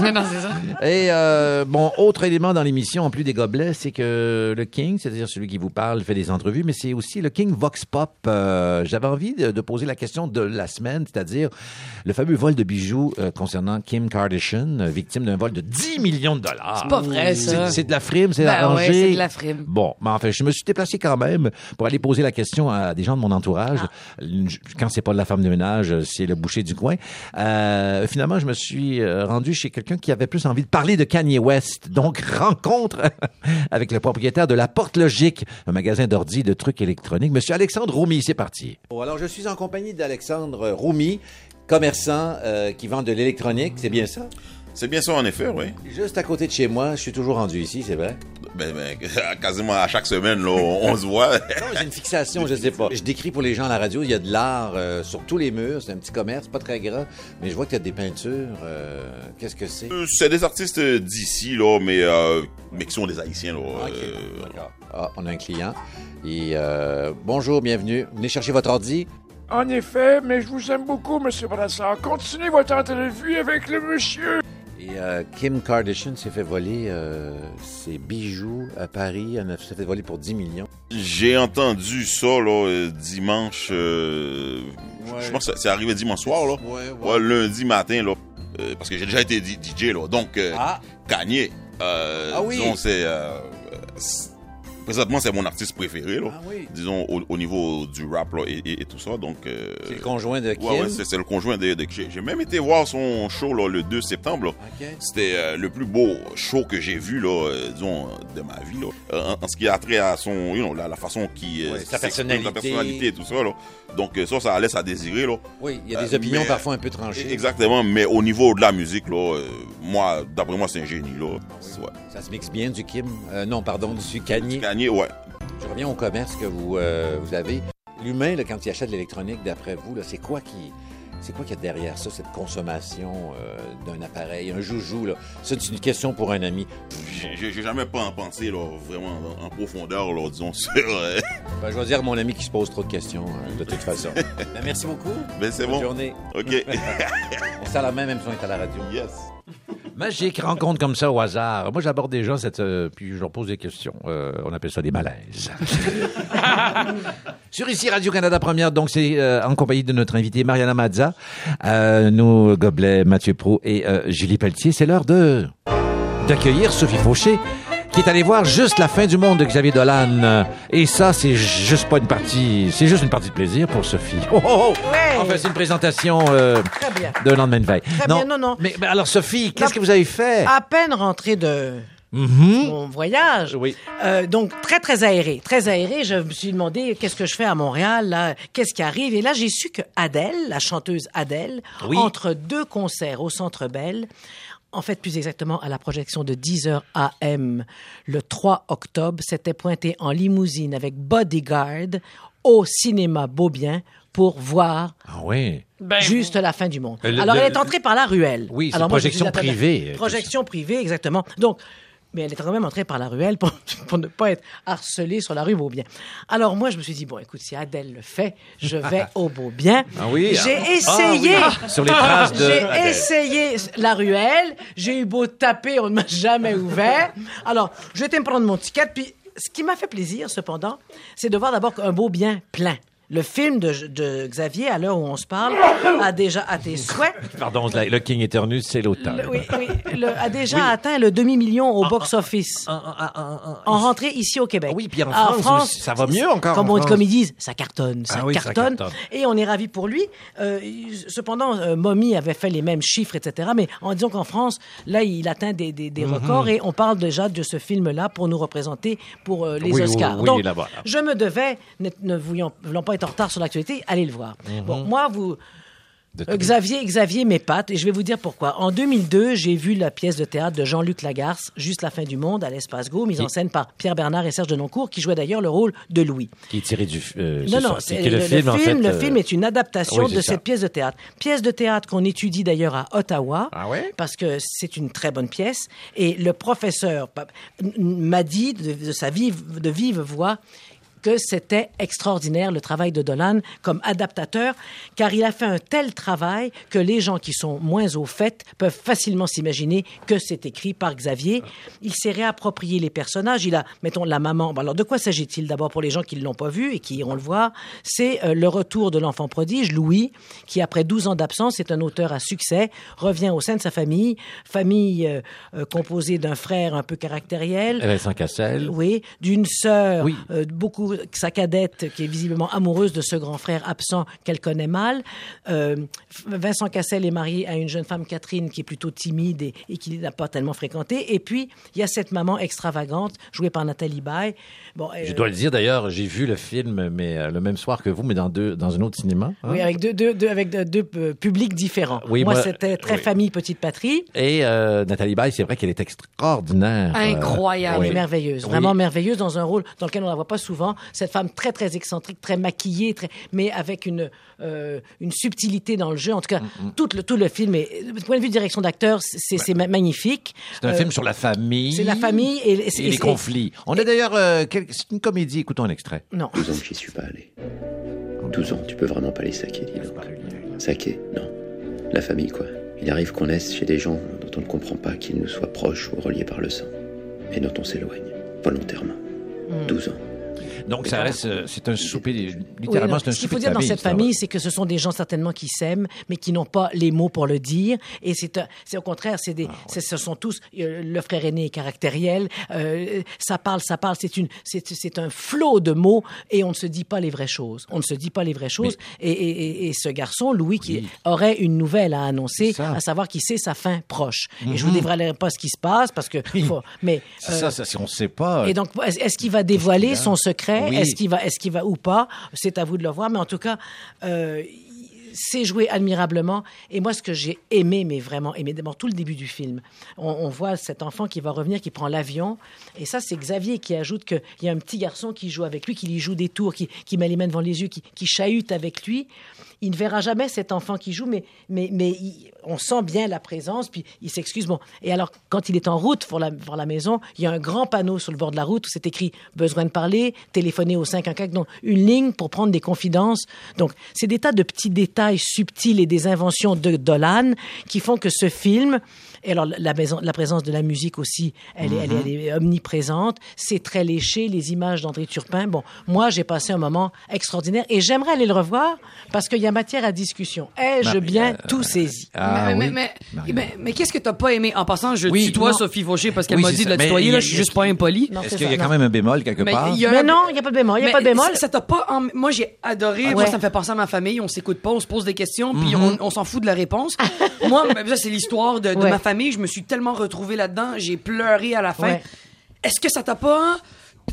Non, non, c'est ça. Et euh, bon, autre élément dans l'émission, en plus des gobelets, c'est que le King, c'est-à-dire celui qui vous parle, fait des entrevues, mais c'est aussi le King Vox Pop. Euh, J'avais envie de, de poser la question de la semaine, c'est-à-dire le fameux vol de bijoux euh, concernant Kim Kardashian, euh, victime d'un vol de 10 millions de dollars. C'est pas vrai, ça. C'est- de la frime, c'est Ben arrangé. ouais, c'est de la frime. Bon, mais enfin, je me suis déplacé quand même pour aller poser la question à des gens de mon entourage. Une- Quand c'est pas de la femme de ménage, c'est le boucher du coin. Finalement, je me suis rendu chez quelqu'un qui avait plus envie de parler de Kanye West. Donc, rencontre avec le propriétaire de La Porte Logique, un magasin d'ordi de trucs électroniques. Monsieur Alexandre Roumi, c'est parti. Bon, alors, je suis en compagnie d'Alexandre Roumi, commerçant euh, qui vend de l'électronique. C'est bien ça? C'est bien ça, en effet, oui. Juste à côté de chez moi, je suis toujours rendu ici, c'est vrai? Ben, ben, quasiment à chaque semaine, là, on, on se voit. Non, j'ai une fixation, je sais pas. Je décris pour les gens à la radio, il y a de l'art euh, sur tous les murs, c'est un petit commerce, pas très grand, mais je vois qu'il y a des peintures. euh, Qu'est-ce que c'est? Euh, C'est des artistes d'ici, là, mais, euh, mais qui sont des Haïtiens, là. Ok, Euh. Ah, on a un client. Et euh, bonjour, bienvenue. Venez chercher votre ordi. En effet, mais je vous aime beaucoup, Monsieur Brassard. Continuez votre entrevue avec le monsieur. Et euh, Kim Kardashian s'est fait voler euh, ses bijoux à Paris. Elle s'est fait voler pour 10 millions. J'ai entendu ça, là, euh, dimanche. euh, Je pense que c'est arrivé dimanche soir, là. Ouais, Ouais, lundi matin, là. Parce que j'ai déjà été DJ, là. Donc, euh, Ah, Kanye, Ah oui. disons, c'est. Présentement, c'est mon artiste préféré, là. Ah oui. Disons, au, au niveau du rap, là, et, et- et tout ça. Donc. euh, c'est le conjoint de Kim. Ouais, ouais, c'est le conjoint de, de j'ai même été voir son show là, le 2 septembre. là. OK. C'était euh, le plus beau show que j'ai vu là, euh, disons, de ma vie là. Euh, en, en ce qui a trait à son, you know, la, la façon qui, euh, Ouais, sa personnalité. sa personnalité et tout ça là. Donc euh, ça, ça laisse à désirer là. Oui, il y a des opinions mais- parfois un peu tranchées. Exactement, mais au niveau de la musique là, moi, d'après moi, c'est un génie là. Ouais. Ça se mixe bien du Kim. Non, pardon, du Kanye. Kanye, ouais. Je reviens au commerce que vous, euh, vous avez. L'humain, quand il achète de l'électronique, d'après vous, c'est quoi qui. C'est quoi qu'il y a derrière ça, cette consommation euh, d'un appareil, un joujou? Là? Ça, c'est une question pour un ami. J'ai- jamais pas en pensé là, vraiment en, en profondeur là, disons sur. euh, Ben, je vais dire à mon ami qui se pose trop de questions, hein, de toute façon. Ben, merci beaucoup. ben c'est Bonne bon. journée. Ok. On sert la même, même si on est à la radio. yes. Magique rencontre comme ça au hasard. Moi, j'aborde des gens, cette, euh, puis je leur pose des questions. Euh, on appelle ça des malaises. Sur ici, Radio-Canada Première, donc c'est euh, en compagnie de notre invité Mariana Mazza, nos gobelets Mathieu Pro et Julie Pelletier. C'est l'heure de d'accueillir Sophie Fauché, qui est allée voir juste la fin du monde de Xavier Dolan. Euh, Et ça, c'est juste pas une partie, c'est juste une partie de plaisir pour Sophie. Oh, oh, oh! Ouais. Enfin, c'est une présentation euh, Très bien. de lendemain de veille. Très bien, non, non. Mais, mais alors, Sophie, qu'est-ce que vous avez fait? À peine rentré de Mhm. mon voyage. Oui. Euh, donc très très aéré, très aéré. Je me suis demandé qu'est-ce que je fais à Montréal, qu'est-ce qui arrive? Et là j'ai su que Adèle, la chanteuse Adèle, Oui. entre deux concerts au Centre Bell, en fait plus exactement à la projection de 10h AM le 3 octobre, s'était pointée en limousine avec Bodyguard au cinéma Beaubien pour voir Ah oui. juste la fin du monde. Euh, le- Alors, le- elle est entrée par la ruelle. Oui, c'est Alors, moi, je projection privée, euh, Projection privée, exactement. Donc, mais elle est quand même entrée par la ruelle pour, pour ne pas être harcelée sur la rue Beaubien. Alors, moi, je me suis dit, bon, écoute, si Adèle le fait, je vais au Beaubien. Ah oui, J'ai ah. essayé. Ah oui, sur les traces de J'ai essayé la ruelle. J'ai eu beau taper, on ne m'a jamais ouvert. Alors, je vais me prendre mon ticket, puis ce qui m'a fait plaisir, cependant, c'est de voir d'abord un beau bien plein. Le film de, de Xavier, à l'heure où on se parle, a déjà, à tes souhaits, Pardon, la- le King Eternus, c'est l'automne. le- oui, oui, le- a déjà atteint le demi-million au box-office. En rentrée ici au Québec. Oui, puis en France, ça va mieux encore Comme, en on- France. comme ils disent, ça cartonne, ça Ah oui, ça cartonne. cartonne. Et on est ravis pour lui. Euh, cependant, euh, Mommy avait fait les mêmes chiffres, etc. Mais en disant qu'en France, là, il atteint des, des, Mhm. des records et on parle déjà de ce film-là pour nous représenter pour euh, les Oui, oui, Oscars. oui, Donc, là-bas. je me devais, ne, ne voulant pas être en retard sur l'actualité, aller le voir. Bon, moi, vous, euh, Xavier, Xavier m'épate et je vais vous dire pourquoi. En 2002, j'ai vu la pièce de théâtre de Jean-Luc Lagarce, Juste la fin du monde, à l'Espace Go, mise en scène par Pierre Bernard et Serge Denoncourt, qui jouaient d'ailleurs le rôle de Louis. Qui est tiré du. euh, Non, non, c'est qui est le, film, en fait. le euh, film est une adaptation oui, de ça. cette pièce de théâtre. Pièce de théâtre qu'on étudie d'ailleurs à Ottawa. Ah ouais? Parce que c'est une très bonne pièce. Et le professeur m'a dit de, de sa vive, de vive voix que c'était extraordinaire le travail de Dolan comme adaptateur, car il a fait un tel travail que les gens qui sont moins au fait peuvent facilement s'imaginer que c'est écrit par Xavier. Il s'est réapproprié les personnages. Il a, mettons, la maman. Bon, alors, de quoi s'agit-il d'abord pour les gens qui ne l'ont pas vu et qui iront le voir C'est euh, le retour de l'enfant prodige, Louis, qui après 12 ans d'absence est un auteur à succès, revient au sein de sa famille, famille euh, euh, composée d'un frère un peu caractériel, Vincent Cassel. oui, d'une sœur, Oui. euh, sa cadette qui est visiblement amoureuse de ce grand frère absent qu'elle connaît mal. Euh, Vincent Cassel est marié à une jeune femme Catherine qui est plutôt timide et, et qui n'a pas tellement fréquenté. Et puis il y a cette maman extravagante jouée par Nathalie Baye. Bon, euh, Je dois le dire d'ailleurs, j'ai vu le film, mais euh, le même soir que vous, mais dans deux, dans un autre cinéma. hein? oui, avec deux, deux, deux- avec deux, deux, euh, publics différents. Oui, moi, moi, c'était très oui. famille petite patrie. Et euh, Nathalie Baye, c'est vrai qu'elle est extraordinaire. euh, Incroyable. Elle est oui. merveilleuse, Oui. vraiment merveilleuse dans un rôle dans lequel on la voit pas souvent. Cette femme très très excentrique, très maquillée, très, mais avec une euh, une subtilité dans le jeu. En tout cas, Mm, tout le tout le film est, du point de vue direction d'acteur, c'est c'est ma- magnifique. C'est un Euh, film sur la famille. C'est la famille et, et- et et- les conflits. On a d'ailleurs, euh, quel- c'est une comédie. Écoutons un extrait. Non. 12 ans que j'y suis pas allé. 12 ans, tu peux vraiment pas les saquer, dis donc. Saquer, non. La famille, quoi. Il arrive qu'on naisse chez des gens dont on ne comprend pas qu'ils nous soient proches ou reliés par le sang. Et dont on s'éloigne, volontairement. 12 ans. Donc ça reste, euh, c'est un souper, littéralement, c'est un Ce qu'il souper faut dire dans cette famille, c'est que ce sont des gens certainement qui s'aiment, mais qui n'ont pas les mots pour le dire. Et c'est, c'est au contraire, c'est Ah, des, c'est- ce sont tous euh, le frère aîné est caractériel. euh, ça parle, ça parle. C'est une, c'est, c'est un flot de mots et on ne se dit pas les vraies choses. On ne se dit pas les vraies choses. Et, et, et, et ce garçon, Louis, qui aurait une nouvelle à annoncer, ça. à savoir qu'il sait sa fin proche. Et je vous dévoilerai pas ce qui se passe parce que, faut- mais euh, ça, ça, si on ne sait pas. et donc, est-ce qu'il va dévoiler son secret Oui. Est-ce qu'il va, est-ce qu'il va ou pas C'est à vous de le voir. Mais en tout cas, euh, c'est joué admirablement. Et moi, ce que j'ai aimé, mais vraiment aimé, d'abord tout le début du film, on, on voit cet enfant qui va revenir, qui prend l'avion. Et ça, c'est Xavier qui ajoute qu'il y a un petit garçon qui joue avec lui, qui lui joue des tours, qui, qui met les mains devant les yeux, qui, qui chahute avec lui. Il ne verra jamais cet enfant qui joue, mais, mais, mais on sent bien la présence, puis il s'excuse. Bon. Et alors, quand il est en route pour la, pour la maison, il y a un grand panneau sur le bord de la route où c'est écrit « Besoin de parler, téléphoner au 514 », donc une ligne pour prendre des confidences. Donc, c'est des tas de petits détails subtils et des inventions de Dolan qui font que ce film... Et alors, la, maison, la présence de la musique aussi, elle, est, elle, est, elle est omniprésente. C'est très léché, les images d'André Turpin. Bon, moi, j'ai passé un moment extraordinaire et j'aimerais aller le revoir parce qu'il y a matière à discussion. Ai-je bien euh, tout saisi? Ah mais, oui. mais, mais, Marie- mais, mais qu'est-ce que t'as pas aimé? En passant, je Oui, tutoie non. Sophie Fauché parce qu'elle Oui, m'a dit de la tutoyer, y là, a- je suis juste pas impoli. Est-ce qu'il y a quand non. même un bémol quelque Mais part? il y a Mais un- non, il n'y a pas de bémol. Il n'y a pas de bémol. Ça, ça t'a pas. en- Moi, j'ai adoré. Moi, Ouais. ça me fait penser à ma famille. On s'écoute pas, on se pose des questions, Mhm. puis on, on s'en fout de la réponse. Moi, ça, c'est l'histoire de, ma famille. Je me suis tellement retrouvé là-dedans. J'ai pleuré à la fin. Ouais. Est-ce que ça t'a pas.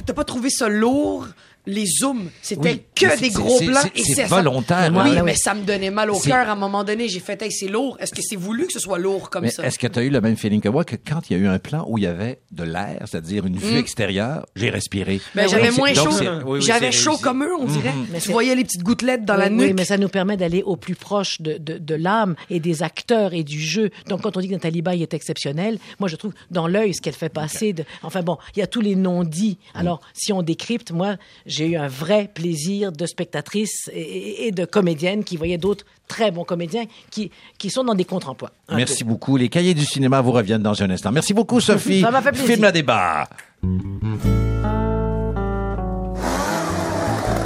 T'as pas trouvé ça lourd? Les zooms, c'était Oui, que des gros c'est- et c'est ça- volontaire, Oui, hein. mais ça me donnait mal au cœur à un moment donné. J'ai fait, hey, c'est lourd. Est-ce que c'est voulu que ce soit lourd comme Mais ça? est-ce que tu as eu le même feeling que moi que quand il y a eu un plan où il y avait de l'air, c'est-à-dire une vue extérieure, j'ai respiré. Mm. Ben, oui, j'avais moins chaud. oui, oui, J'avais chaud réussi. comme eux, on dirait. Mais Tu c'est- voyais les petites gouttelettes dans oui, la oui, nuque. mais ça nous permet d'aller au plus proche de, de, de l'âme et des acteurs et du jeu. Donc, quand on dit que Nathalie Baye est exceptionnelle, moi, je trouve dans l'œil ce qu'elle fait passer. De... Enfin bon, il y a tous les non-dits. Alors, si on décrypte, moi, j'ai eu un vrai plaisir de spectatrice et, et- de comédienne qui voyait d'autres très bons comédiens qui, qui sont dans des contre-emplois. Merci beaucoup. Les cahiers du cinéma vous reviennent dans un instant. Merci beaucoup, Sophie. Ça m'a fait plaisir. Film à débat.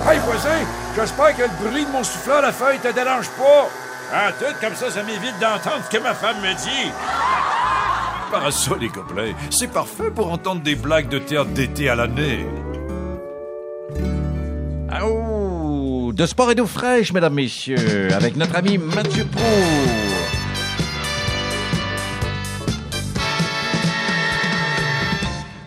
Hey, voisin, J'espère que le bruit de mon souffleur à feuille te dérange pas. Ah, tout comme ça, ça m'évite d'entendre ce que ma femme me dit. Parasol et gobelets, c'est parfait pour entendre des blagues de théâtre d'été à l'année. Ah, oh, de sport et d'eau fraîche, mesdames, messieurs, avec notre ami Mathieu Pro.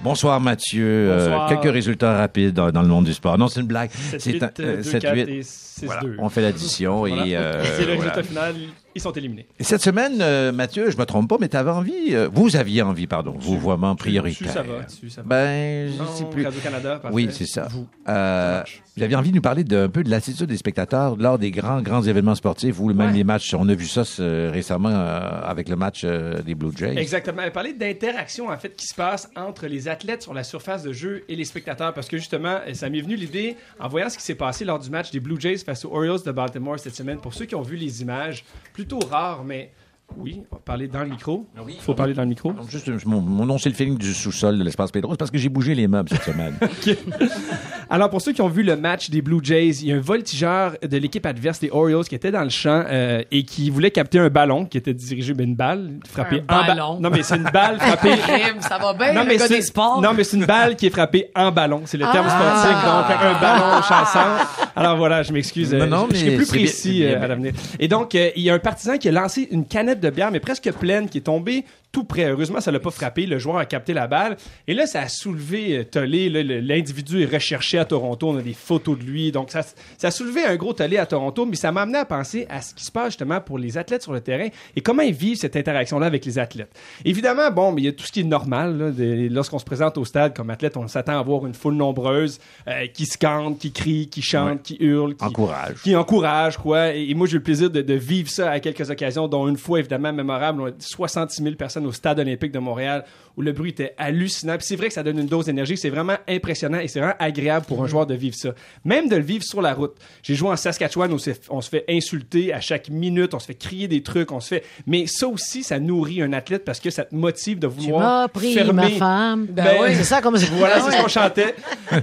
Bonsoir Mathieu. Euh, quelques résultats rapides dans, dans le monde du sport. Non, c'est une blague. 7, C'est 8, un- euh, 2, 7, 4 8. et 6, Voilà, 2. on fait l'addition et Voilà. euh, C'est le voilà. résultat final. Ils sont éliminés. Et Cette semaine, euh, Mathieu, je me trompe pas, mais tu avais envie, euh, vous aviez envie, pardon, vous vraiment prioritaire. Dessus, ça va. Dessus, ça va. Ben, je Non, sais plus. Radio-Canada, parfait. Oui, c'est ça. Vous. Euh, vous aviez envie de nous parler d'un peu de l'attitude des spectateurs lors des grands, grands événements sportifs ou même Ouais. les matchs. On a vu ça récemment euh, avec le match des Blue Jays. Exactement. Elle parlait d'interaction en fait qui se passe entre les athlètes sur la surface de jeu et les spectateurs parce que justement, ça m'est venu l'idée en voyant ce qui s'est passé lors du match des Blue Jays face aux Orioles de Baltimore cette semaine. Pour ceux qui ont vu les images, plutôt rares, mais oui, on va parler dans le micro. Il faut parler dans le micro. Juste, mon, mon nom, c'est le feeling du sous-sol de l'espace Pedro. C'est parce que j'ai bougé les meubles cette semaine. Alors, pour ceux qui ont vu le match des Blue Jays, il y a un voltigeur de l'équipe adverse des Orioles qui était dans le champ euh, et qui voulait capter un ballon qui était dirigé, ben, une balle frappée Un en ba- ballon. Non, mais c'est une balle frappée. Ça va bien, non, le mais gars c'est, des sports. non, mais c'est une balle qui est frappée en ballon. C'est le terme Ah. sportif. Donc, un ballon chassant. Alors voilà, je m'excuse. Non, euh, non, je, je serai plus précis euh, à l'avenir. Et donc, euh, il y a un partisan qui a lancé une canette de bière, mais presque pleine, qui est tombée tout près. Heureusement, ça l'a pas frappé. Le joueur a capté la balle. Et là, ça a soulevé euh, tollé. L'individu est recherché à Toronto. On a des photos de lui. Donc, ça, ça a soulevé un gros tollé à Toronto. Mais ça m'a amené à penser à ce qui se passe justement pour les athlètes sur le terrain et comment ils vivent cette interaction-là avec les athlètes. Évidemment, bon, mais il y a tout ce qui est normal. Lorsqu'on se présente au stade comme athlète, on s'attend à voir une foule nombreuse euh, qui scande, qui crie, qui chante, qui hurle, qui, Encourage. qui encourage, quoi. Et, et moi, j'ai eu le plaisir de, de vivre ça à quelques occasions, dont une fois, évidemment, mémorable. On a 66 000 personnes au Stade olympique de Montréal, où le bruit était hallucinant. Puis c'est vrai que ça donne une dose d'énergie. C'est vraiment impressionnant et c'est vraiment agréable pour un joueur de vivre ça. Même de le vivre sur la route. J'ai joué en Saskatchewan où on se fait insulter à chaque minute, on se fait crier des trucs, on se fait... Mais ça aussi, ça nourrit un athlète parce que ça te motive de Tu vouloir m'as pris fermer... ma femme. Ben oui. C'est ça comme ça. Voilà, c'est ce qu'on chantait.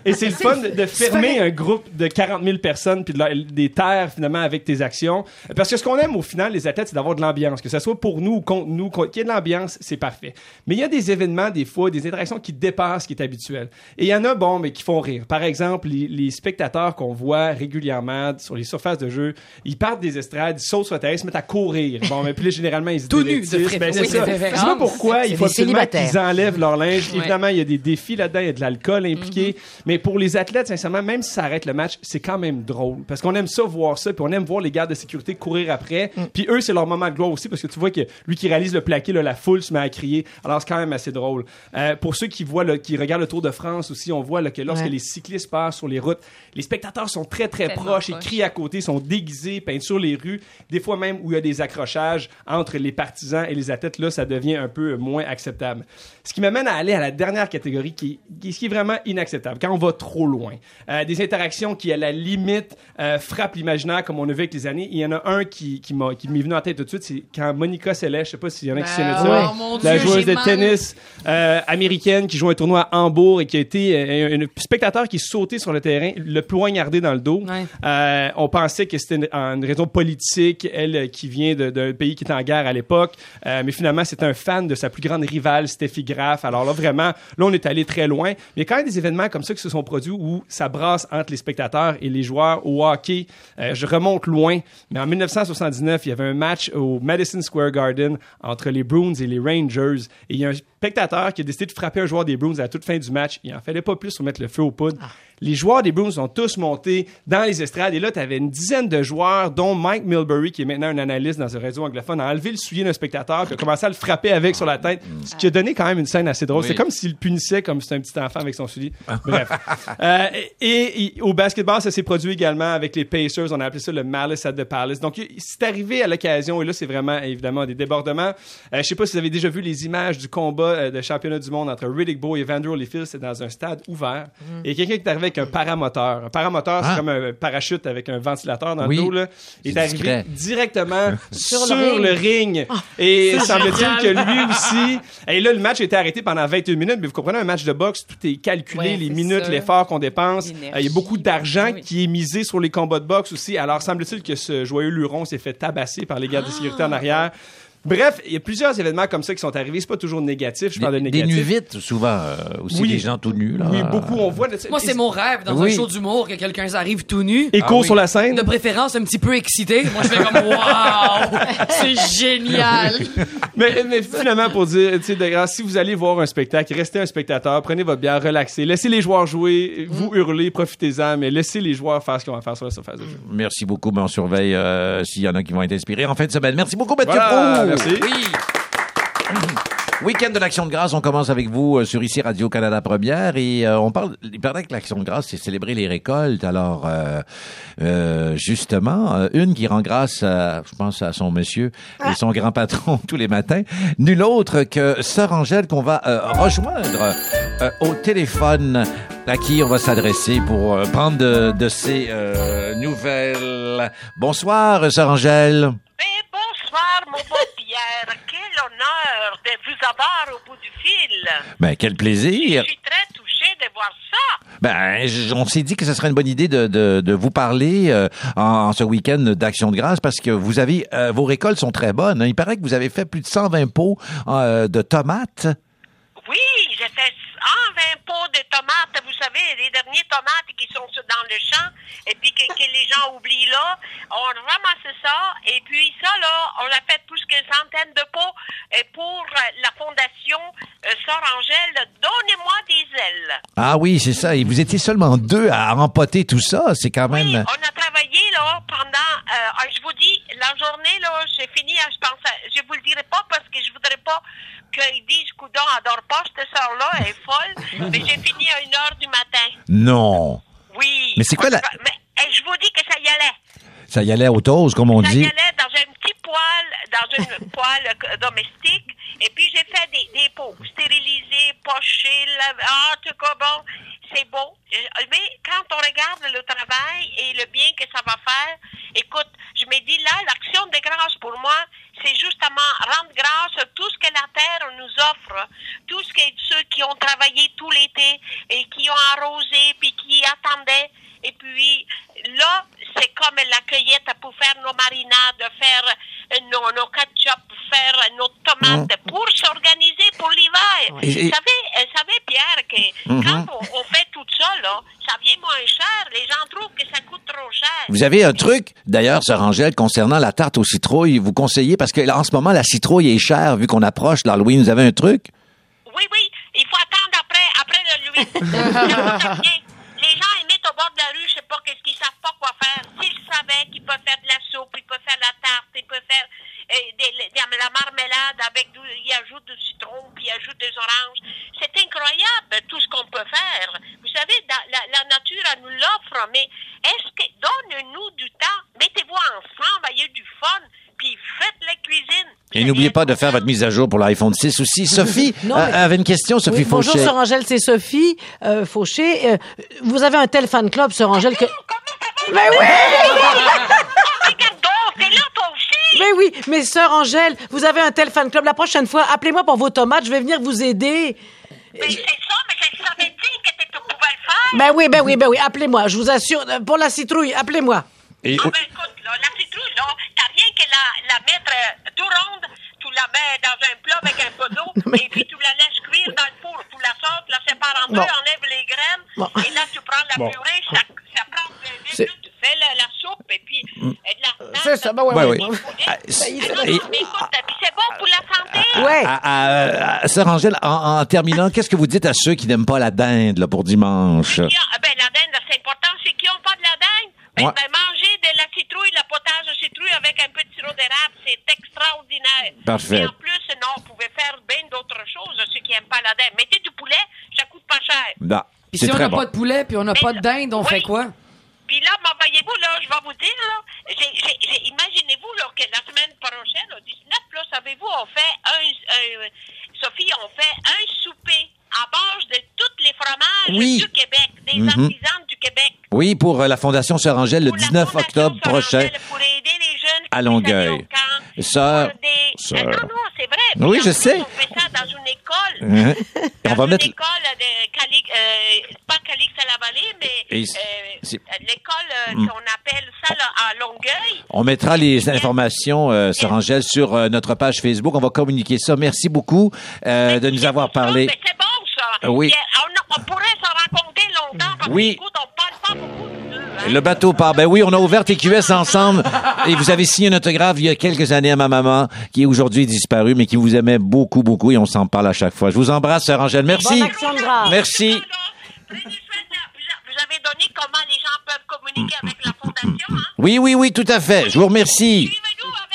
Et c'est le fun de, de fermer un groupe de 40 000 personnes puis de leur- des terres finalement avec tes actions. Parce que ce qu'on aime au final, les athlètes, c'est d'avoir de l'ambiance. Que ce soit pour nous ou contre nous, qu'il y ait de l'ambiance, c'est parfait. Mais il y a des événements, des fois, des interactions qui dépassent ce qui est habituel. Et il y en a, bon, mais qui font rire. Par exemple, les, les spectateurs qu'on voit régulièrement sur les surfaces de jeu, ils partent des estrades, ils sautent sur la terre, ils se mettent à courir. Bon, mais puis là, généralement, ils se Tout nus, de. Ben, ça. Oui, Je sais pas pourquoi il faut absolument célibataires. qu'ils enlèvent leur linge. Ouais. Évidemment, il y a des défis là-dedans, il y a de l'alcool impliqué. Mais pour les athlètes, sincèrement, même si ça arrête le match, c'est quand même drôle. Parce qu'on aime ça, voir ça, puis on aime voir les gardes de sécurité courir après. Puis eux, c'est leur moment de gloire aussi, parce que tu vois que lui qui réalise le plaqué, là, la foule se met à crier. Alors c'est quand même assez drôle. Euh, pour ceux qui voient, le- qui regardent le Tour de France aussi, on voit là, que lorsque Ouais. les cyclistes passent sur les routes, les spectateurs sont très très Tellement proches, ils crient à côté, sont déguisés, peints sur les rues. Des fois même où il y a des accrochages entre les partisans et les athlètes, là, ça devient un peu moins acceptable. Ce qui m'amène à aller à la dernière catégorie qui, qui, qui est vraiment inacceptable, quand on va trop loin. Euh, des interactions qui, à la limite, euh, frappent l'imaginaire comme on a vu avec les années. Il y en a un qui, qui m'est venu en tête tout de suite, c'est quand Monica Seles, je sais pas s'il y en a qui se souviennent de ça, Ben, oh mon la Dieu, joueuse de mal. tennis euh, américaine qui joue un tournoi à Hambourg et qui a été euh, un, spectateur qui sautait sur le terrain, le poignardé dans le dos. Ouais. Euh, on pensait que c'était une, une raison politique, elle qui vient d'un pays qui était en guerre à l'époque, mais finalement c'était un fan de sa plus grande rivale, Steffi Graf. Alors là vraiment, là on est allé très loin. Mais il y a quand même des événements comme ça qui se sont produits où ça brasse entre les spectateurs et les joueurs au hockey. Je remonte loin, mais en 1979, il y avait un match au Madison Square Garden entre les Bruins et les Rangers. Et il y a un spectateur qui a décidé de frapper un joueur des Bruins à toute fin du match. Il en fallait pas plus pour mettre le feu aux poudres. Les joueurs des Bruins sont tous montés dans les estrades. Et là, tu avais une dizaine de joueurs, dont Mike Milbury, qui est maintenant un analyste dans un réseau anglophone, a enlevé le soulier d'un spectateur puis a commencé à le frapper avec sur la tête. Ce qui a donné quand même une scène assez drôle. Oui. C'est comme s'il punissait comme si c'était un petit enfant avec son soulier. Bref. Euh, et, et au basketball, ça s'est produit également avec les Pacers. On a appelé ça le Malice at the Palace. Donc, c'est arrivé à l'occasion. Et là, c'est vraiment, évidemment, des débordements. Euh, je sais pas si vous avez déjà vu les images du combat euh, de championnat du monde entre Riddick Bowe et Evander Holyfield. C'est dans un stade ouvert. Et quelqu'un qui est arrivé avec un paramoteur. Un paramoteur, Ah. c'est comme un parachute avec un ventilateur dans Oui. le dos. Là. Il est arrivé discret. directement sur, le le ring. ring. Et semble-t-il que lui aussi. Et là, le match a été arrêté pendant 21 minutes. Mais vous comprenez, un match de boxe, tout est calculé, Ouais, les minutes, l'effort qu'on dépense. Euh, Il y a beaucoup d'argent Oui. qui est misé sur les combats de boxe aussi. Alors, semble-t-il que ce joyeux luron s'est fait tabasser par les gardes de sécurité Ah. en arrière. Bref, il y a plusieurs événements comme ça qui sont arrivés. C'est pas toujours négatif. Je parle de Des, des négatif. nus vite, souvent. euh, aussi Oui. des gens tout nus. Là. Oui, beaucoup. On voit. Moi, c'est mon rêve dans Oui. un show d'humour que quelqu'un arrive tout nu. Et court oui. sur la scène. De préférence un petit peu excité. Moi, je fais comme Waouh! C'est génial! Mais, mais finalement, pour dire, tu sais, de grâce, si vous allez voir un spectacle, restez un spectateur, prenez votre bière, relaxez, laissez les joueurs jouer, vous Mm. hurlez, profitez-en, mais laissez les joueurs faire ce qu'ils ont à faire sur la surface de jeu. Merci beaucoup, mais on surveille euh, s'il y en a qui vont être inspirés en fin de semaine. Merci beaucoup, Mathieu Voilà. Merci. Oui! Week-end de l'Action de grâce, on commence avec vous euh, sur ici Radio-Canada Première et euh, on parle, il paraît que l'Action de grâce, c'est célébrer les récoltes. Alors, euh, euh, justement, euh, une qui rend grâce, je pense, à son monsieur et son grand patron tous les matins, nul autre que Sœur Angèle qu'on va euh, rejoindre au téléphone à qui on va s'adresser pour prendre de, de ses nouvelles. Bonsoir, Sœur Angèle. Pierre. Quel honneur de vous avoir au bout du fil. Ben, quel Je plaisir. suis très touchée de voir ça. Ben, on s'est dit que ce serait une bonne idée de, de, de vous parler euh, en, en ce week-end d'Action de grâce parce que vous avez euh, vos récoltes sont très bonnes. hein. Il paraît que vous avez fait plus de 120 pots euh, de tomates. Oui, j'ai fait 120 pots de tomates. Vous savez, les derniers tomates qui sont dans le champ et puis que, que les gens oublient là. On ramasse ça et puis ça, là, on a fait plus qu'une centaine de pots et pour euh, la fondation euh, Sœur Angèle, donnez-moi des ailes. Ah oui, c'est ça. Et vous étiez seulement deux à empoter tout ça. C'est quand même. Oui, on a travaillé là pendant. euh, ah, je vous dis, la journée là, j'ai fini. à- Je pense, à- je vous le dirai pas parce que je voudrais pas qu'ils disent Coudon adore pas cette sœur-là, elle est folle. mais j'ai fini à une heure du matin. Non. Oui. Mais c'est quoi la- Mais je vous dis que ça y allait. Ça y allait au toast, comme on ça dit. y allait dans un petit poêle, dans une poêle domestique. Et puis j'ai fait des, des pots stérilisés, pochés, lav- ah, en tout cas, bon, c'est beau. Euh, Mais quand on regarde le travail et le bien que ça va faire, écoute, je me dis là, l'action de grâce pour moi, c'est justement rendre grâce à tout ce que la terre nous offre, tout ce que ceux qui ont travaillé tout l'été et qui ont arrosé puis qui attendaient. Et puis là, c'est comme la cueillette pour faire nos marinades, faire nos, nos ketchup, faire nos tomates, pour s'organiser pour l'hiver. Vous savez, savez, Pierre, que Mhm. quand on, on fait tout ça, là, ça vient moins cher. Les gens trouvent que ça coûte trop cher. Vous avez un truc, d'ailleurs, Sœur Angèle, concernant la tarte aux citrouilles. Vous conseillez, parce que là, en ce moment, la citrouille est chère, vu qu'on approche l'Halloween. Vous avez un truc? Oui, oui, il faut attendre après, après rien. Les gens ils mettent au bord de la rue, je sais pas qu'est-ce qu'ils savent pas quoi faire. S'ils savaient qu'ils peuvent faire de la soupe, ils peuvent faire de la tarte, ils peuvent faire de la marmelade avec du, ils ajoutent du citron, puis ils ajoutent des oranges. C'est incroyable tout ce qu'on peut faire. Vous savez, la, la nature elle nous l'offre, mais est-ce que donne-nous du temps, mettez-vous ensemble, ayez du fun, puis faites la cuisine. Et n'oubliez pas de faire votre mise à jour pour l'iPhone 6 aussi. Sophie Non, euh, mais- avait une question, Sophie Oui, bonjour, Fauché. Sœur Angèle, c'est Sophie euh, Fauché. Euh, vous avez un tel fan club, Sœur Angèle, que... Mais oui! Regarde donc, t'es là toi aussi. Mais oui, mais Sœur Angèle, vous avez un tel fan club. La prochaine fois, appelez-moi pour vos tomates, je vais venir vous aider. Mais c'est ça, mais je savais dire que tu pouvais le faire. Ben oui, ben oui, ben oui, appelez-moi, je vous assure. Euh, Pour la citrouille, appelez-moi. Et- Ah ben écoute, là, la citrouille, là, t'as rien que la, la mettre euh, tout ronde, tu la mets dans un plat avec un peu d'eau, et puis tu la laisses cuire dans le four, tu la sortes, la sépares en deux, Bon. enlève les graines, Bon. et là tu prends la Bon. purée, ça, ça prend deux C'est- minutes, tu fais la, la soupe, et puis euh, de la C'est ça, ben ouais, Ouais, ouais. oui. ouais. Ah, Mais non, et- non, mais écoute, puis c'est bon pour la santé. Ouais. Ah, ah, ah, Sœur Angèle, en, en terminant, qu'est-ce que vous dites à ceux qui n'aiment pas la dinde là, pour dimanche? Qui ont- ah ben, la dinde, c'est important. Ceux qui n'ont pas de la dinde, ben, Ouais. ben, manger de la citrouille, la potage de citrouille avec un peu de sirop d'érable, c'est extraordinaire. Parfait. Et en plus, non, vous pouvez faire bien d'autres choses, ceux qui n'aiment pas la dinde. Mettez du poulet, ça coûte pas cher. Non, Puis c'est si on très n'a bon. pas de poulet puis on n'a pas de dinde, on oui. fait quoi? Puis là, ben, voyez-vous, là, je vais vous dire, là, imaginez-vous là, que la semaine prochaine, au 19, là, savez-vous, on fait un, un- Sophie, on fait un souper à base de tous les fromages Oui. du Québec, des Mhm. artisans Oui, pour euh, la Fondation Sœur Angèle le 19 octobre prochain pour aider les jeunes à Longueuil. non, non, c'est vrai. Oui, je sais. On fait ça dans une école. Et on va mettre une école de Calix, euh, pas Calix à la vallée, mais Et euh, c'est- l'école euh, qu'on appelle ça là, à Longueuil. On mettra les informations, euh, Sœur Angèle, sur euh, notre page Facebook. On va communiquer ça. Merci beaucoup euh, de nous avoir parlé. C'est bon, ça. Oui. On, pourrait se rencontrer longtemps parce Oui. que, écoute, on parle pas beaucoup nous deux. hein. Le bateau part. Ben oui, on a ouvert TQS ensemble et vous avez signé un autographe il y a quelques années à ma maman qui est aujourd'hui disparue mais qui vous aimait beaucoup, beaucoup et on s'en parle à chaque fois. Je vous embrasse, Sœur Angèle. Merci. Bonne action de grâce. Merci. Vous avez donné comment les gens peuvent communiquer avec la fondation. Hein? Oui, oui, oui, tout à fait. Je vous remercie.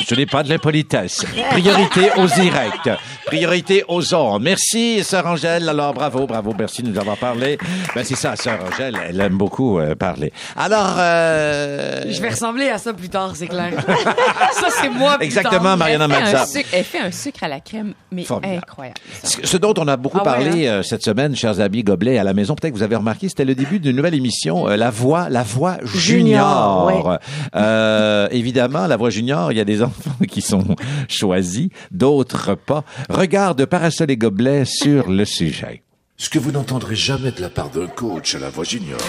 Ce n'est pas de l'impolitesse. Priorité aux directs. Priorité aux ondes. Merci, Sœur Angèle. Alors, bravo, bravo. Merci de nous avoir parlé. Ben, c'est ça, Sœur Angèle. Elle aime beaucoup euh, parler. Alors, euh... Je vais ressembler à ça plus tard, c'est clair. ça, c'est moi plus Exactement, tard. Mariana Elle fait, sucre, elle fait un sucre à la crème, mais Formidable. incroyable. Ce ce dont on a beaucoup Ah ouais, parlé euh, cette semaine, chers amis Gobelet, à la maison, peut-être que vous avez remarqué, c'était le début d'une nouvelle émission, euh, La Voix, La Voix Junior. Junior, Euh, évidemment, La Voix Junior, il y a des enfants qui sont choisis, d'autres pas. Regarde Parasol et Gobelet sur le sujet. Ce que vous n'entendrez jamais de la part d'un coach à la voix junior.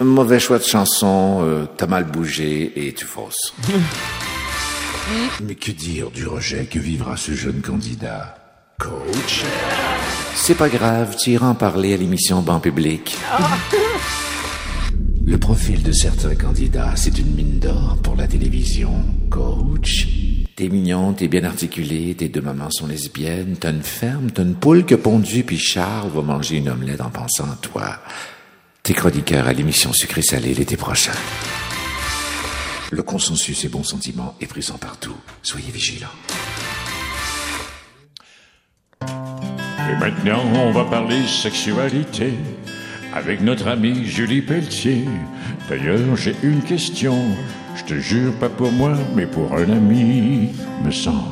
Mauvais choix de chanson, euh, t'as mal bougé et tu fausses. Mais que dire du rejet que vivra ce jeune candidat? Coach? C'est pas grave, tu iras en parler à l'émission Banc Public. Le profil de certains candidats, c'est une mine d'or pour la télévision. Coach T'es mignon, t'es bien articulé, tes deux mamans sont lesbiennes, t'as une ferme, t'as une poule que pondue, puis Charles va manger une omelette en pensant à toi. T'es chroniqueur à l'émission Sucré-Salé l'été prochain. Le consensus et bon sentiment est présent partout. Soyez vigilants. Et maintenant, on va parler sexualité avec notre amie Julie Pelletier. D'ailleurs, j'ai une question. Je te jure, pas pour moi, mais pour un ami, me semble.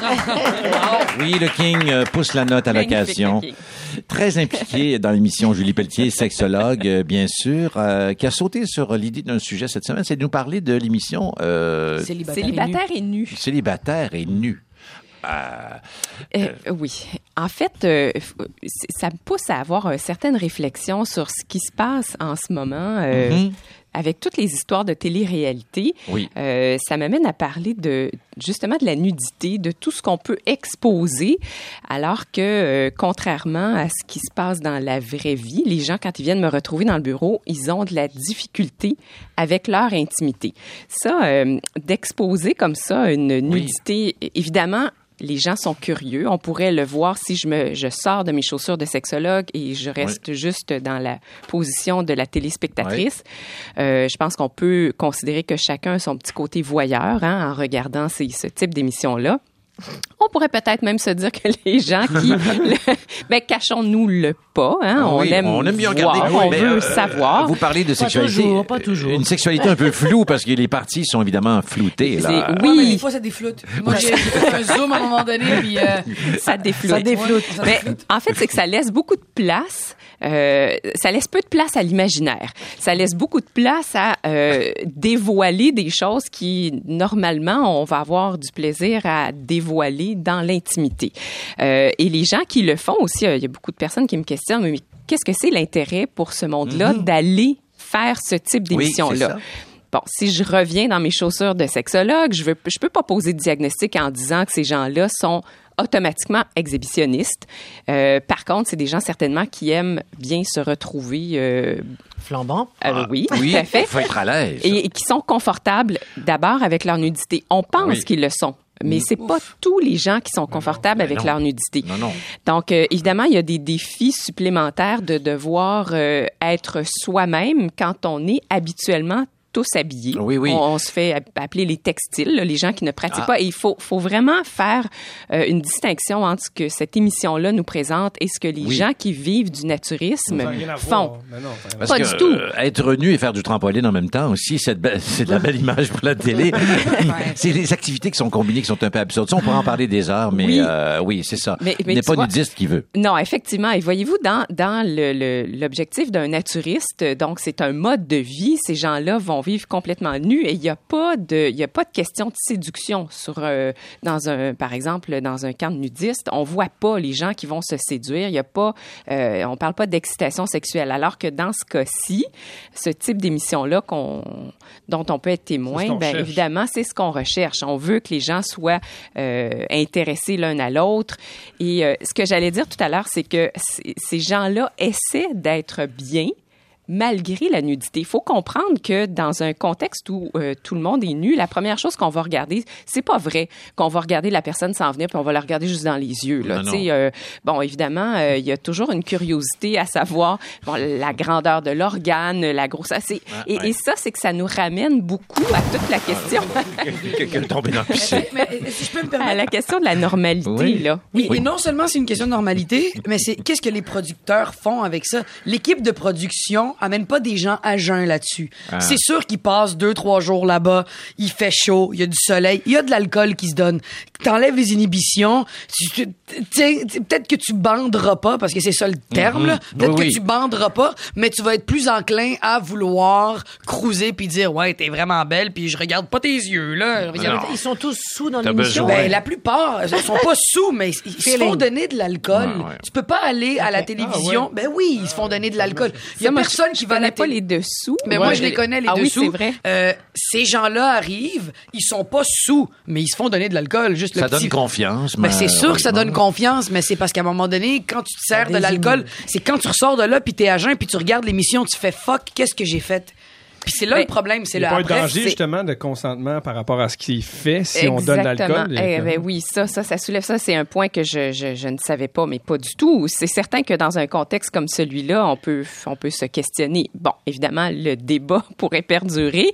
Oui, le King euh, pousse la note à l'occasion. Très impliqué dans l'émission Julie Pelletier, sexologue, euh, bien sûr, euh, qui a sauté sur l'idée d'un sujet cette semaine, c'est de nous parler de l'émission euh, Célibataire. Célibataire et nu. Célibataire et nu. Euh, Euh, oui. En fait, euh, ça me pousse à avoir euh, certaines réflexions sur ce qui se passe en ce moment euh, Mhm. avec toutes les histoires de télé-réalité. Oui. Euh, ça m'amène à parler de justement de la nudité, de tout ce qu'on peut exposer, alors que euh, contrairement à ce qui se passe dans la vraie vie, les gens quand ils viennent me retrouver dans le bureau, ils ont de la difficulté avec leur intimité. Ça, euh, d'exposer comme ça une nudité, évidemment. Les gens sont curieux. On pourrait le voir si je me je sors de mes chaussures de sexologue et je reste juste dans la position de la téléspectatrice. Euh, je pense qu'on peut considérer que chacun a son petit côté voyeur hein, en regardant ces- ce type d'émission-là. On pourrait peut-être même se dire que les gens qui... le- ben, cachons-nous le pas. Hein? Ah on, oui, aime on aime bien voir, regarder. on Mais, veut euh, savoir. Vous parlez de Pas sexualité. toujours, pas toujours. Une sexualité un peu floue parce que les parties sont évidemment floutées. Là. C'est- Ouais, mais Oui. des fois, ça défloute. Moi, j'ai fait un zoom à un moment donné, puis... euh, ça défloute. Ça défloute. ouais, ça Mais défloute. en fait, c'est que ça laisse beaucoup de place. euh, ça laisse peu de place à l'imaginaire. Ça laisse beaucoup de place à euh, dévoiler des choses qui, normalement, on va avoir du plaisir à dévoiler dans l'intimité. Euh, et les gens qui le font aussi, euh, il y a beaucoup de personnes qui me questionnent, mais qu'est-ce que c'est l'intérêt pour ce monde-là d'aller faire ce type Oui, d'émission-là? ça. Bon, si je reviens dans mes chaussures de sexologue, je veux, je peux pas poser de diagnostic en disant que ces gens-là sont automatiquement exhibitionnistes. Euh, par contre, c'est des gens certainement qui aiment bien se retrouver. euh, Flambant. euh, oui, Oui, tout à fait. il faut être à l'aise. Et, et qui sont confortables d'abord avec leur nudité. On pense Oui. qu'ils le sont. Mais c'est pas tous les gens qui sont confortables ben avec non. leur nudité. Non, non. Donc, euh, évidemment, il y a des défis supplémentaires de devoir euh, être soi-même quand on est habituellement tous habillés. Oui, oui. On, on se fait app- appeler les textiles, là, les gens qui ne pratiquent Ah. pas. Et il faut, faut vraiment faire euh, une distinction entre ce que cette émission-là nous présente et ce que les Oui. gens qui vivent du naturisme font. non, Parce Pas que, du tout. euh, être nu et faire du trampoline en même temps aussi, c'est de, la belle image pour la télé. c'est les activités qui sont combinées qui sont un peu absurdes. Ça, on pourrait en parler des heures, mais Oui. euh, oui, c'est ça. Mais- Il n'est pas vois- nudiste qui veut. Non, effectivement. Et voyez-vous, dans, dans le- le- l'objectif d'un naturiste, donc c'est un mode de vie, ces gens-là vont vivre complètement nus et il n'y a pas de, il y a pas de question de séduction sur, euh, dans un, par exemple, dans un camp de nudistes. On voit pas les gens qui vont se séduire. Il y a pas, euh, on parle pas d'excitation sexuelle. Alors que dans ce cas-ci, ce type d'émission-là qu'on, dont on peut être témoin, ce ben, cherche. évidemment, c'est ce qu'on recherche. On veut que les gens soient euh, intéressés l'un à l'autre. Et ce que j'allais dire tout à l'heure, c'est que ces gens-là essaient d'être bien malgré la nudité. Il faut comprendre que dans un contexte où euh, tout le monde est nu, la première chose qu'on va regarder, c'est pas vrai qu'on va regarder la personne s'en venir puis on va la regarder juste dans les yeux. Là. Euh, bon, évidemment, euh, il y a toujours une curiosité à savoir bon, la grandeur de l'organe, la grossesse. C'est- et, ouais. et ça, c'est que ça nous ramène beaucoup à toute la question, Quelqu'un est tombé dans le si je peux me à permettre. la question de la normalité. Oui. Là. Oui, et non seulement c'est une question de normalité, mais c'est qu'est-ce que les producteurs font avec ça? L'équipe de production amène pas des gens à jeun là-dessus. Ah. C'est sûr qu'ils passent deux, trois jours là-bas, il fait chaud, il y a du soleil, il y a de l'alcool qui se donne. T'enlèves les inhibitions, peut-être que tu banderas pas, parce que c'est ça le terme, là. Peut-être Oui, que oui. tu banderas pas, mais tu vas être plus enclin à vouloir cruiser puis dire, ouais, t'es vraiment belle, puis je regarde pas tes yeux, là. Regarde- Non. Ils sont tous sous dans l'émission. ben, la plupart, ils sont pas sous, mais ils se font donner de l'alcool. Ouais, ouais. Tu peux pas aller à la télévision. Ben oui, ils se font donner de l'alcool. Il y a moi, personne qui je va la pas les dessous. Mais moi, je les connais, les ah, dessous. oui, c'est vrai. Euh, ces gens-là arrivent, ils sont pas sous, mais ils se font donner de l'alcool. Juste Ça le donne petit... confiance. Ben, c'est sûr que ça donne confiance, mais c'est parce qu'à un moment donné, quand tu te sers de l'alcool, c'est quand tu ressors de là, puis t'es à jeun, puis tu regardes l'émission, tu fais fuck, qu'est-ce que j'ai fait? Puis c'est là Ben, le problème, c'est Il le pas un après. danger, c'est- justement, de consentement par rapport à ce qui est fait si on donne l'alcool. Eh ben oui, ça, ça, ça soulève ça. C'est un point que je, je, je ne savais pas, mais pas du tout. C'est certain que dans un contexte comme celui-là, on peut, on peut se questionner. Bon, évidemment, le débat pourrait perdurer,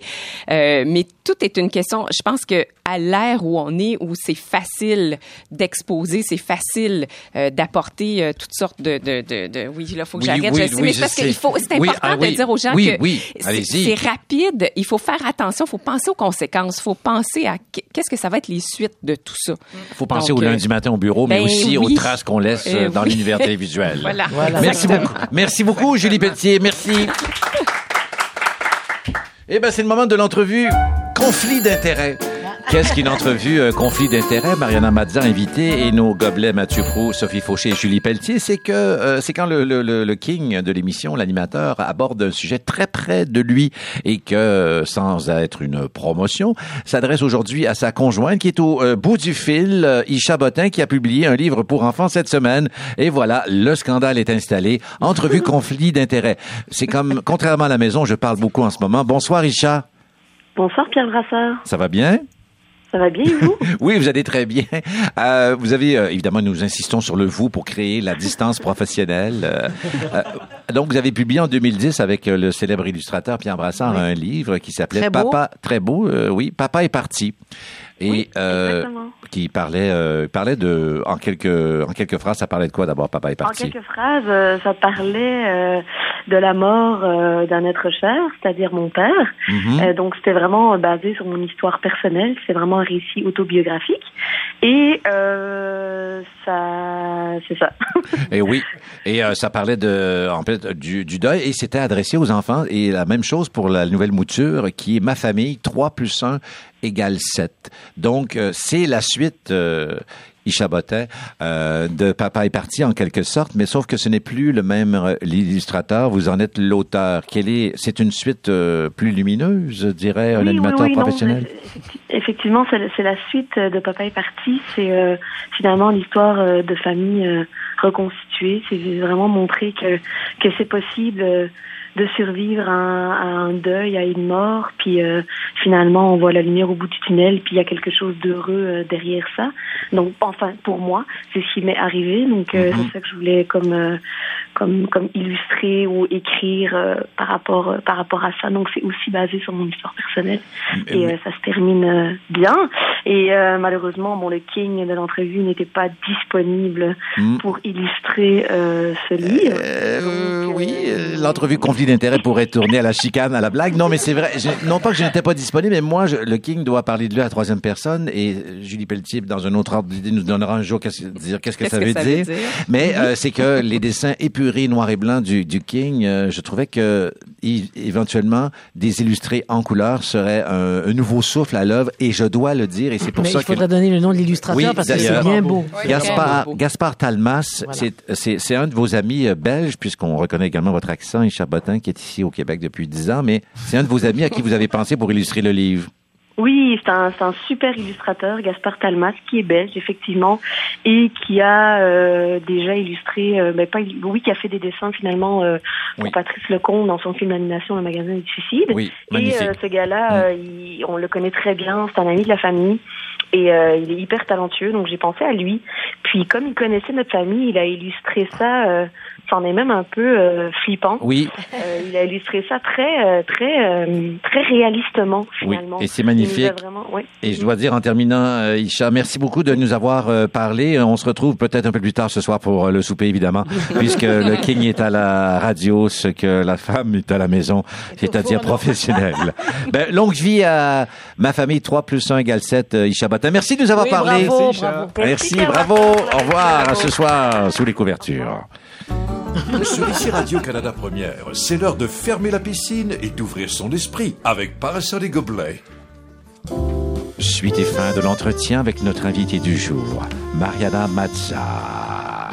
euh, mais tout est une question. Je pense que à l'ère où on est, où c'est facile d'exposer, c'est facile euh, d'apporter euh, toutes sortes de, de, de, de- oui, là, faut que Oui, j'arrête. oui, je sais, oui, mais je c'est parce qu'il faut, c'est Oui, important ah oui. de dire aux gens Oui, que c'est rapide. Il faut faire attention. Il faut penser aux conséquences. Il faut penser à qu- qu'est-ce que ça va être les suites de tout ça. Il faut penser Donc, au euh, lundi matin au bureau, mais ben aussi aux traces qu'on laisse euh, dans oui. l'univers télévisuel. Voilà. Merci beaucoup. Merci beaucoup, Julie Pelletier. Merci. Eh ben, c'est le moment de l'entrevue conflit d'intérêts. Qu'est-ce qu'une entrevue euh, conflit d'intérêts? Mariana Mazza invitée et nos gobelets Mathieu Prou, Sophie Fauché et Julie Pelletier. C'est que euh, c'est quand le, le, le, le king de l'émission, l'animateur, aborde un sujet très près de lui et que, sans être une promotion, s'adresse aujourd'hui à sa conjointe qui est au euh, bout du fil, euh, Isha Botin, qui a publié un livre pour enfants cette semaine. Et voilà, le scandale est installé. Entrevue conflit d'intérêts. C'est comme, contrairement à la maison, je parle beaucoup en ce moment. Bonsoir, Isha. Bonsoir Pierre Brassard, Ça va bien? Ça va bien vous? Oui, vous allez très bien. Euh, vous avez, euh, évidemment, nous insistons sur le vous pour créer la distance professionnelle. Euh, donc, vous avez publié en 2010 avec le célèbre illustrateur Pierre Brassard un livre qui s'appelait. Papa, très beau, oui, Papa est parti. Et euh, qui parlait, euh, parlait de, en quelques, en quelques phrases, ça parlait de quoi d'abord, Papa est En parti? quelques phrases, euh, ça parlait euh, de la mort euh, d'un être cher, c'est-à-dire mon père. Mhm. Donc c'était vraiment basé sur mon histoire personnelle, c'est vraiment un récit autobiographique. Et euh, ça, c'est ça. Et oui. Et euh, ça parlait de, en fait, du, du deuil et c'était adressé aux enfants. Et la même chose pour la nouvelle mouture qui est Ma famille, 3 plus 1 égale 7. Donc, euh, c'est la suite, euh, Isha Botin, euh, de Papa est parti en quelque sorte, mais sauf que ce n'est plus le même euh, l'illustrateur, vous en êtes l'auteur. Quelle est, c'est une suite euh, plus lumineuse, un Oui, oui, animateur oui, professionnel? effecti- effectivement, c'est la suite de Papa est parti. C'est euh, finalement l'histoire euh, de famille euh, reconstituée. C'est vraiment montrer que que c'est possible euh, de survivre à un, à un deuil, à une mort, puis euh, finalement on voit la lumière au bout du tunnel, puis il y a quelque chose d'heureux euh, derrière ça. Donc enfin pour moi, c'est ce qui m'est arrivé. Donc euh, Mhm. c'est ça que je voulais comme euh, comme comme illustrer ou écrire euh, par rapport par rapport à ça. Donc c'est aussi basé sur mon histoire personnelle et euh, ça se termine euh, bien. Et euh, malheureusement, bon le King de l'entrevue n'était pas disponible Mm. pour illustrer euh, ce livre. Oui, l'entrevue conflit d'intérêt pourrait tourner à la chicane, à la blague. Non, mais c'est vrai. je- non pas que je n'étais pas disponible, mais moi, je- le King doit parler de lui à la troisième personne et euh, Julie Pelletier, dans un autre ordre d'idée, nous donnera un jour qu'est-ce- dire qu'est-ce que, Qu'est-ce ça, que veut ça veut dire. dire? Mais euh, c'est que les dessins épurés, noir et blanc du, du King, euh, je trouvais que i- éventuellement des illustrés en couleur seraient un, un nouveau souffle à l'œuvre et je dois le dire et c'est pour Mais ça il faudrait donner le nom de l'illustrateur parce que c'est bien beau. Gaspard, Gaspard Talmas, c'est- c'est c'est un de vos amis belges, puisqu'on reconnaît également votre accent, Isha Qui est ici au Québec depuis 10 ans, mais c'est un de vos amis à qui vous avez pensé pour illustrer le livre. Oui, c'est un, super illustrateur, Gaspard Talmas, qui est belge, effectivement, et qui a euh, déjà illustré, euh, ben, pas, oui, qui a fait des dessins finalement euh, pour Oui. Patrice Lecomte dans son film d'animation Le magasin du suicide. Oui, et ce gars-là, il- on le connaît très bien, c'est un ami de la famille. Et il est hyper talentueux, donc j'ai pensé à lui. Puis comme il connaissait notre famille, il a illustré ça, c'en est même un peu euh, flippant. Oui. Euh, il a illustré ça très, euh, très, euh, très réalistement Oui, finalement. et c'est magnifique. vraiment-. Et je dois dire en terminant, euh, Isha, merci beaucoup de nous avoir euh, parlé. On se retrouve peut-être un peu plus tard ce soir pour euh, le souper, évidemment, puisque le King est à la radio, ce que la femme est à la maison, c'est-à-dire professionnelle. ben, longue vie à ma famille 3 plus 1 égale 7, euh, Isha Botin. Merci de nous avoir Oui, parlé. bravo, Merci, bravo. Merci, bravo. Au revoir. À Bravo. ce soir, sous les couvertures. Sur ici Radio-Canada Première, c'est l'heure de fermer la piscine et d'ouvrir son esprit avec Parasol et Gobelet. Suite et fin de l'entretien avec notre invité du jour, Mariana Mazza,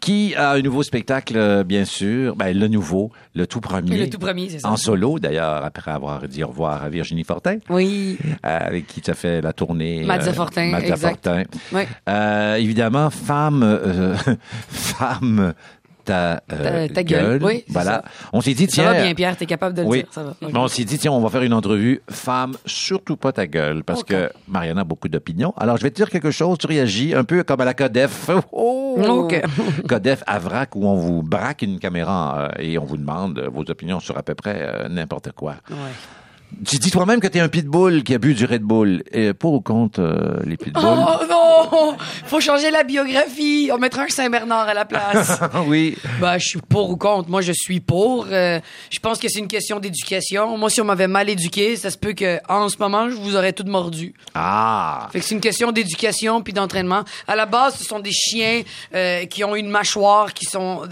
qui a un nouveau spectacle, euh, bien sûr, ben, le nouveau, le tout premier. Le tout premier, c'est ça. En solo, d'ailleurs, après avoir dit au revoir à Virginie Fortin. Oui. euh, avec qui tu as fait la tournée. Mazza euh, Fortin, Mazza exact. Fortin. Ouais. Euh, évidemment, femme, euh, femme, ta, euh, Ta- ta gueule, oui, Voilà. ça. On s'est dit, Ça tiens. va bien, Pierre, t'es capable de le oui. dire. Ça va. Ok. Mais on s'est dit, tiens, on va faire une entrevue femme, surtout pas ta gueule, parce que Mariana a beaucoup d'opinions. Alors, je vais te dire quelque chose, tu réagis un peu comme à la Codef. Oh! Ok. Codef à vrac, où on vous braque une caméra euh, et on vous demande euh, vos opinions sur à peu près euh, n'importe quoi. Ouais. Tu dis toi-même que t'es un pitbull qui a bu du Red Bull. Et pour ou contre euh, les pitbulls? Oh non! Faut changer la biographie. On mettra un Saint-Bernard à la place. oui. Ben, je suis pour ou contre. Moi, je suis pour. Euh, je pense que c'est une question d'éducation. Moi, si on m'avait mal éduqué, ça se peut que en ce moment, je vous aurais tout mordu. Ah! Fait que c'est une question d'éducation puis d'entraînement. À la base, ce sont des chiens euh, qui ont une mâchoire qui sont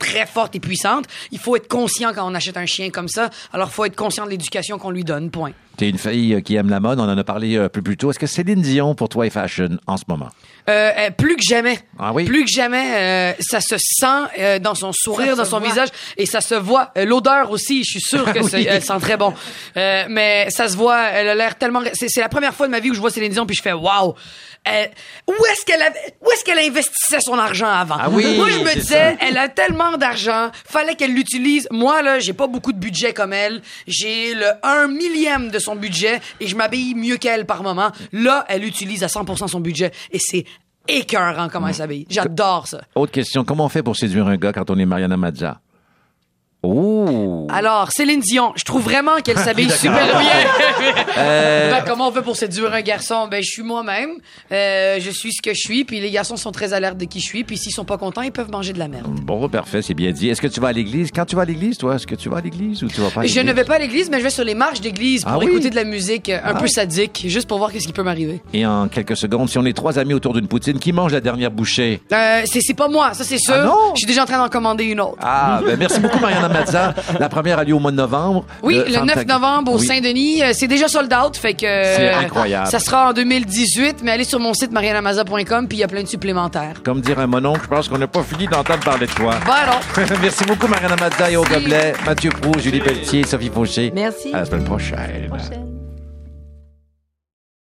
très forte et puissante. Il faut être conscient quand on achète un chien comme ça. Alors, il faut être conscient de l'éducation qu'on lui donne. Point. T'es une fille euh, qui aime la mode, on en a parlé euh, un peu plus tôt. Est-ce que Céline Dion, pour toi, est fashion en ce moment? Euh, euh, plus que jamais. Ah oui? Plus que jamais, euh, ça se sent euh, dans son sourire, Ça dans son voit. visage, et ça se voit. Euh, L'odeur aussi, je suis sûre que c'est- Oui. elle sent très bon. Euh, mais ça se voit, elle a l'air tellement. C'est la première fois de ma vie où je vois Céline Dion puis je fais waouh. Euh, où est-ce qu'elle avait- où est-ce qu'elle investissait son argent avant? Ah oui, Moi je me disais, ça. elle a tellement d'argent, fallait qu'elle l'utilise. Moi là, j'ai pas beaucoup de budget comme elle. J'ai le un millième de son budget et je m'habille mieux qu'elle par moment. Là, elle utilise à 100% son budget et c'est écœurant comment elle s'habille. J'adore ça. Autre question, comment on fait pour séduire un gars quand on est Mariana Mazza? Oh! Alors, Céline Dion, je trouve vraiment qu'elle s'habille super bien. Euh, Ben, comment on fait pour séduire un garçon? Ben, je suis moi-même. Euh, je suis ce que je suis. Puis les garçons sont très alertes de qui je suis. Puis s'ils sont pas contents, ils peuvent manger de la merde. Bon, parfait, c'est bien dit. Est-ce que tu vas à l'église? Quand tu vas à l'église, toi, est-ce que tu vas à l'église ou tu vas pas à Je ne vais pas à l'église, mais je vais sur les marches d'église pour Ah oui? écouter de la musique euh, un Ah. peu sadique, juste pour voir qu'est-ce qui peut m'arriver. Et en quelques secondes, si on est trois amis autour d'une poutine, qui mange la dernière bouchée? Euh, c'est pas moi, ça c'est sûr. Ah non? Je suis déjà en train d'en commander une autre. Ah, ben merci beaucoup, Mariana Mazza. La première a lieu au mois de novembre. Oui, le, Femme 9 Tag- novembre au Oui. Saint-Denis. Euh, C'est déjà sold out, fait que... C'est euh, incroyable. Ça sera en 2018, mais allez sur mon site marianamaza.com, puis il y a plein de supplémentaires. Comme dirait mon oncle, je pense qu'on n'a pas fini d'entendre parler de toi. Ben non. Merci beaucoup, Mariana Mazza et au gobelet. Mathieu Prou, Julie Pelletier, Sophie Fauché. Merci. À la semaine prochaine. Prochaine.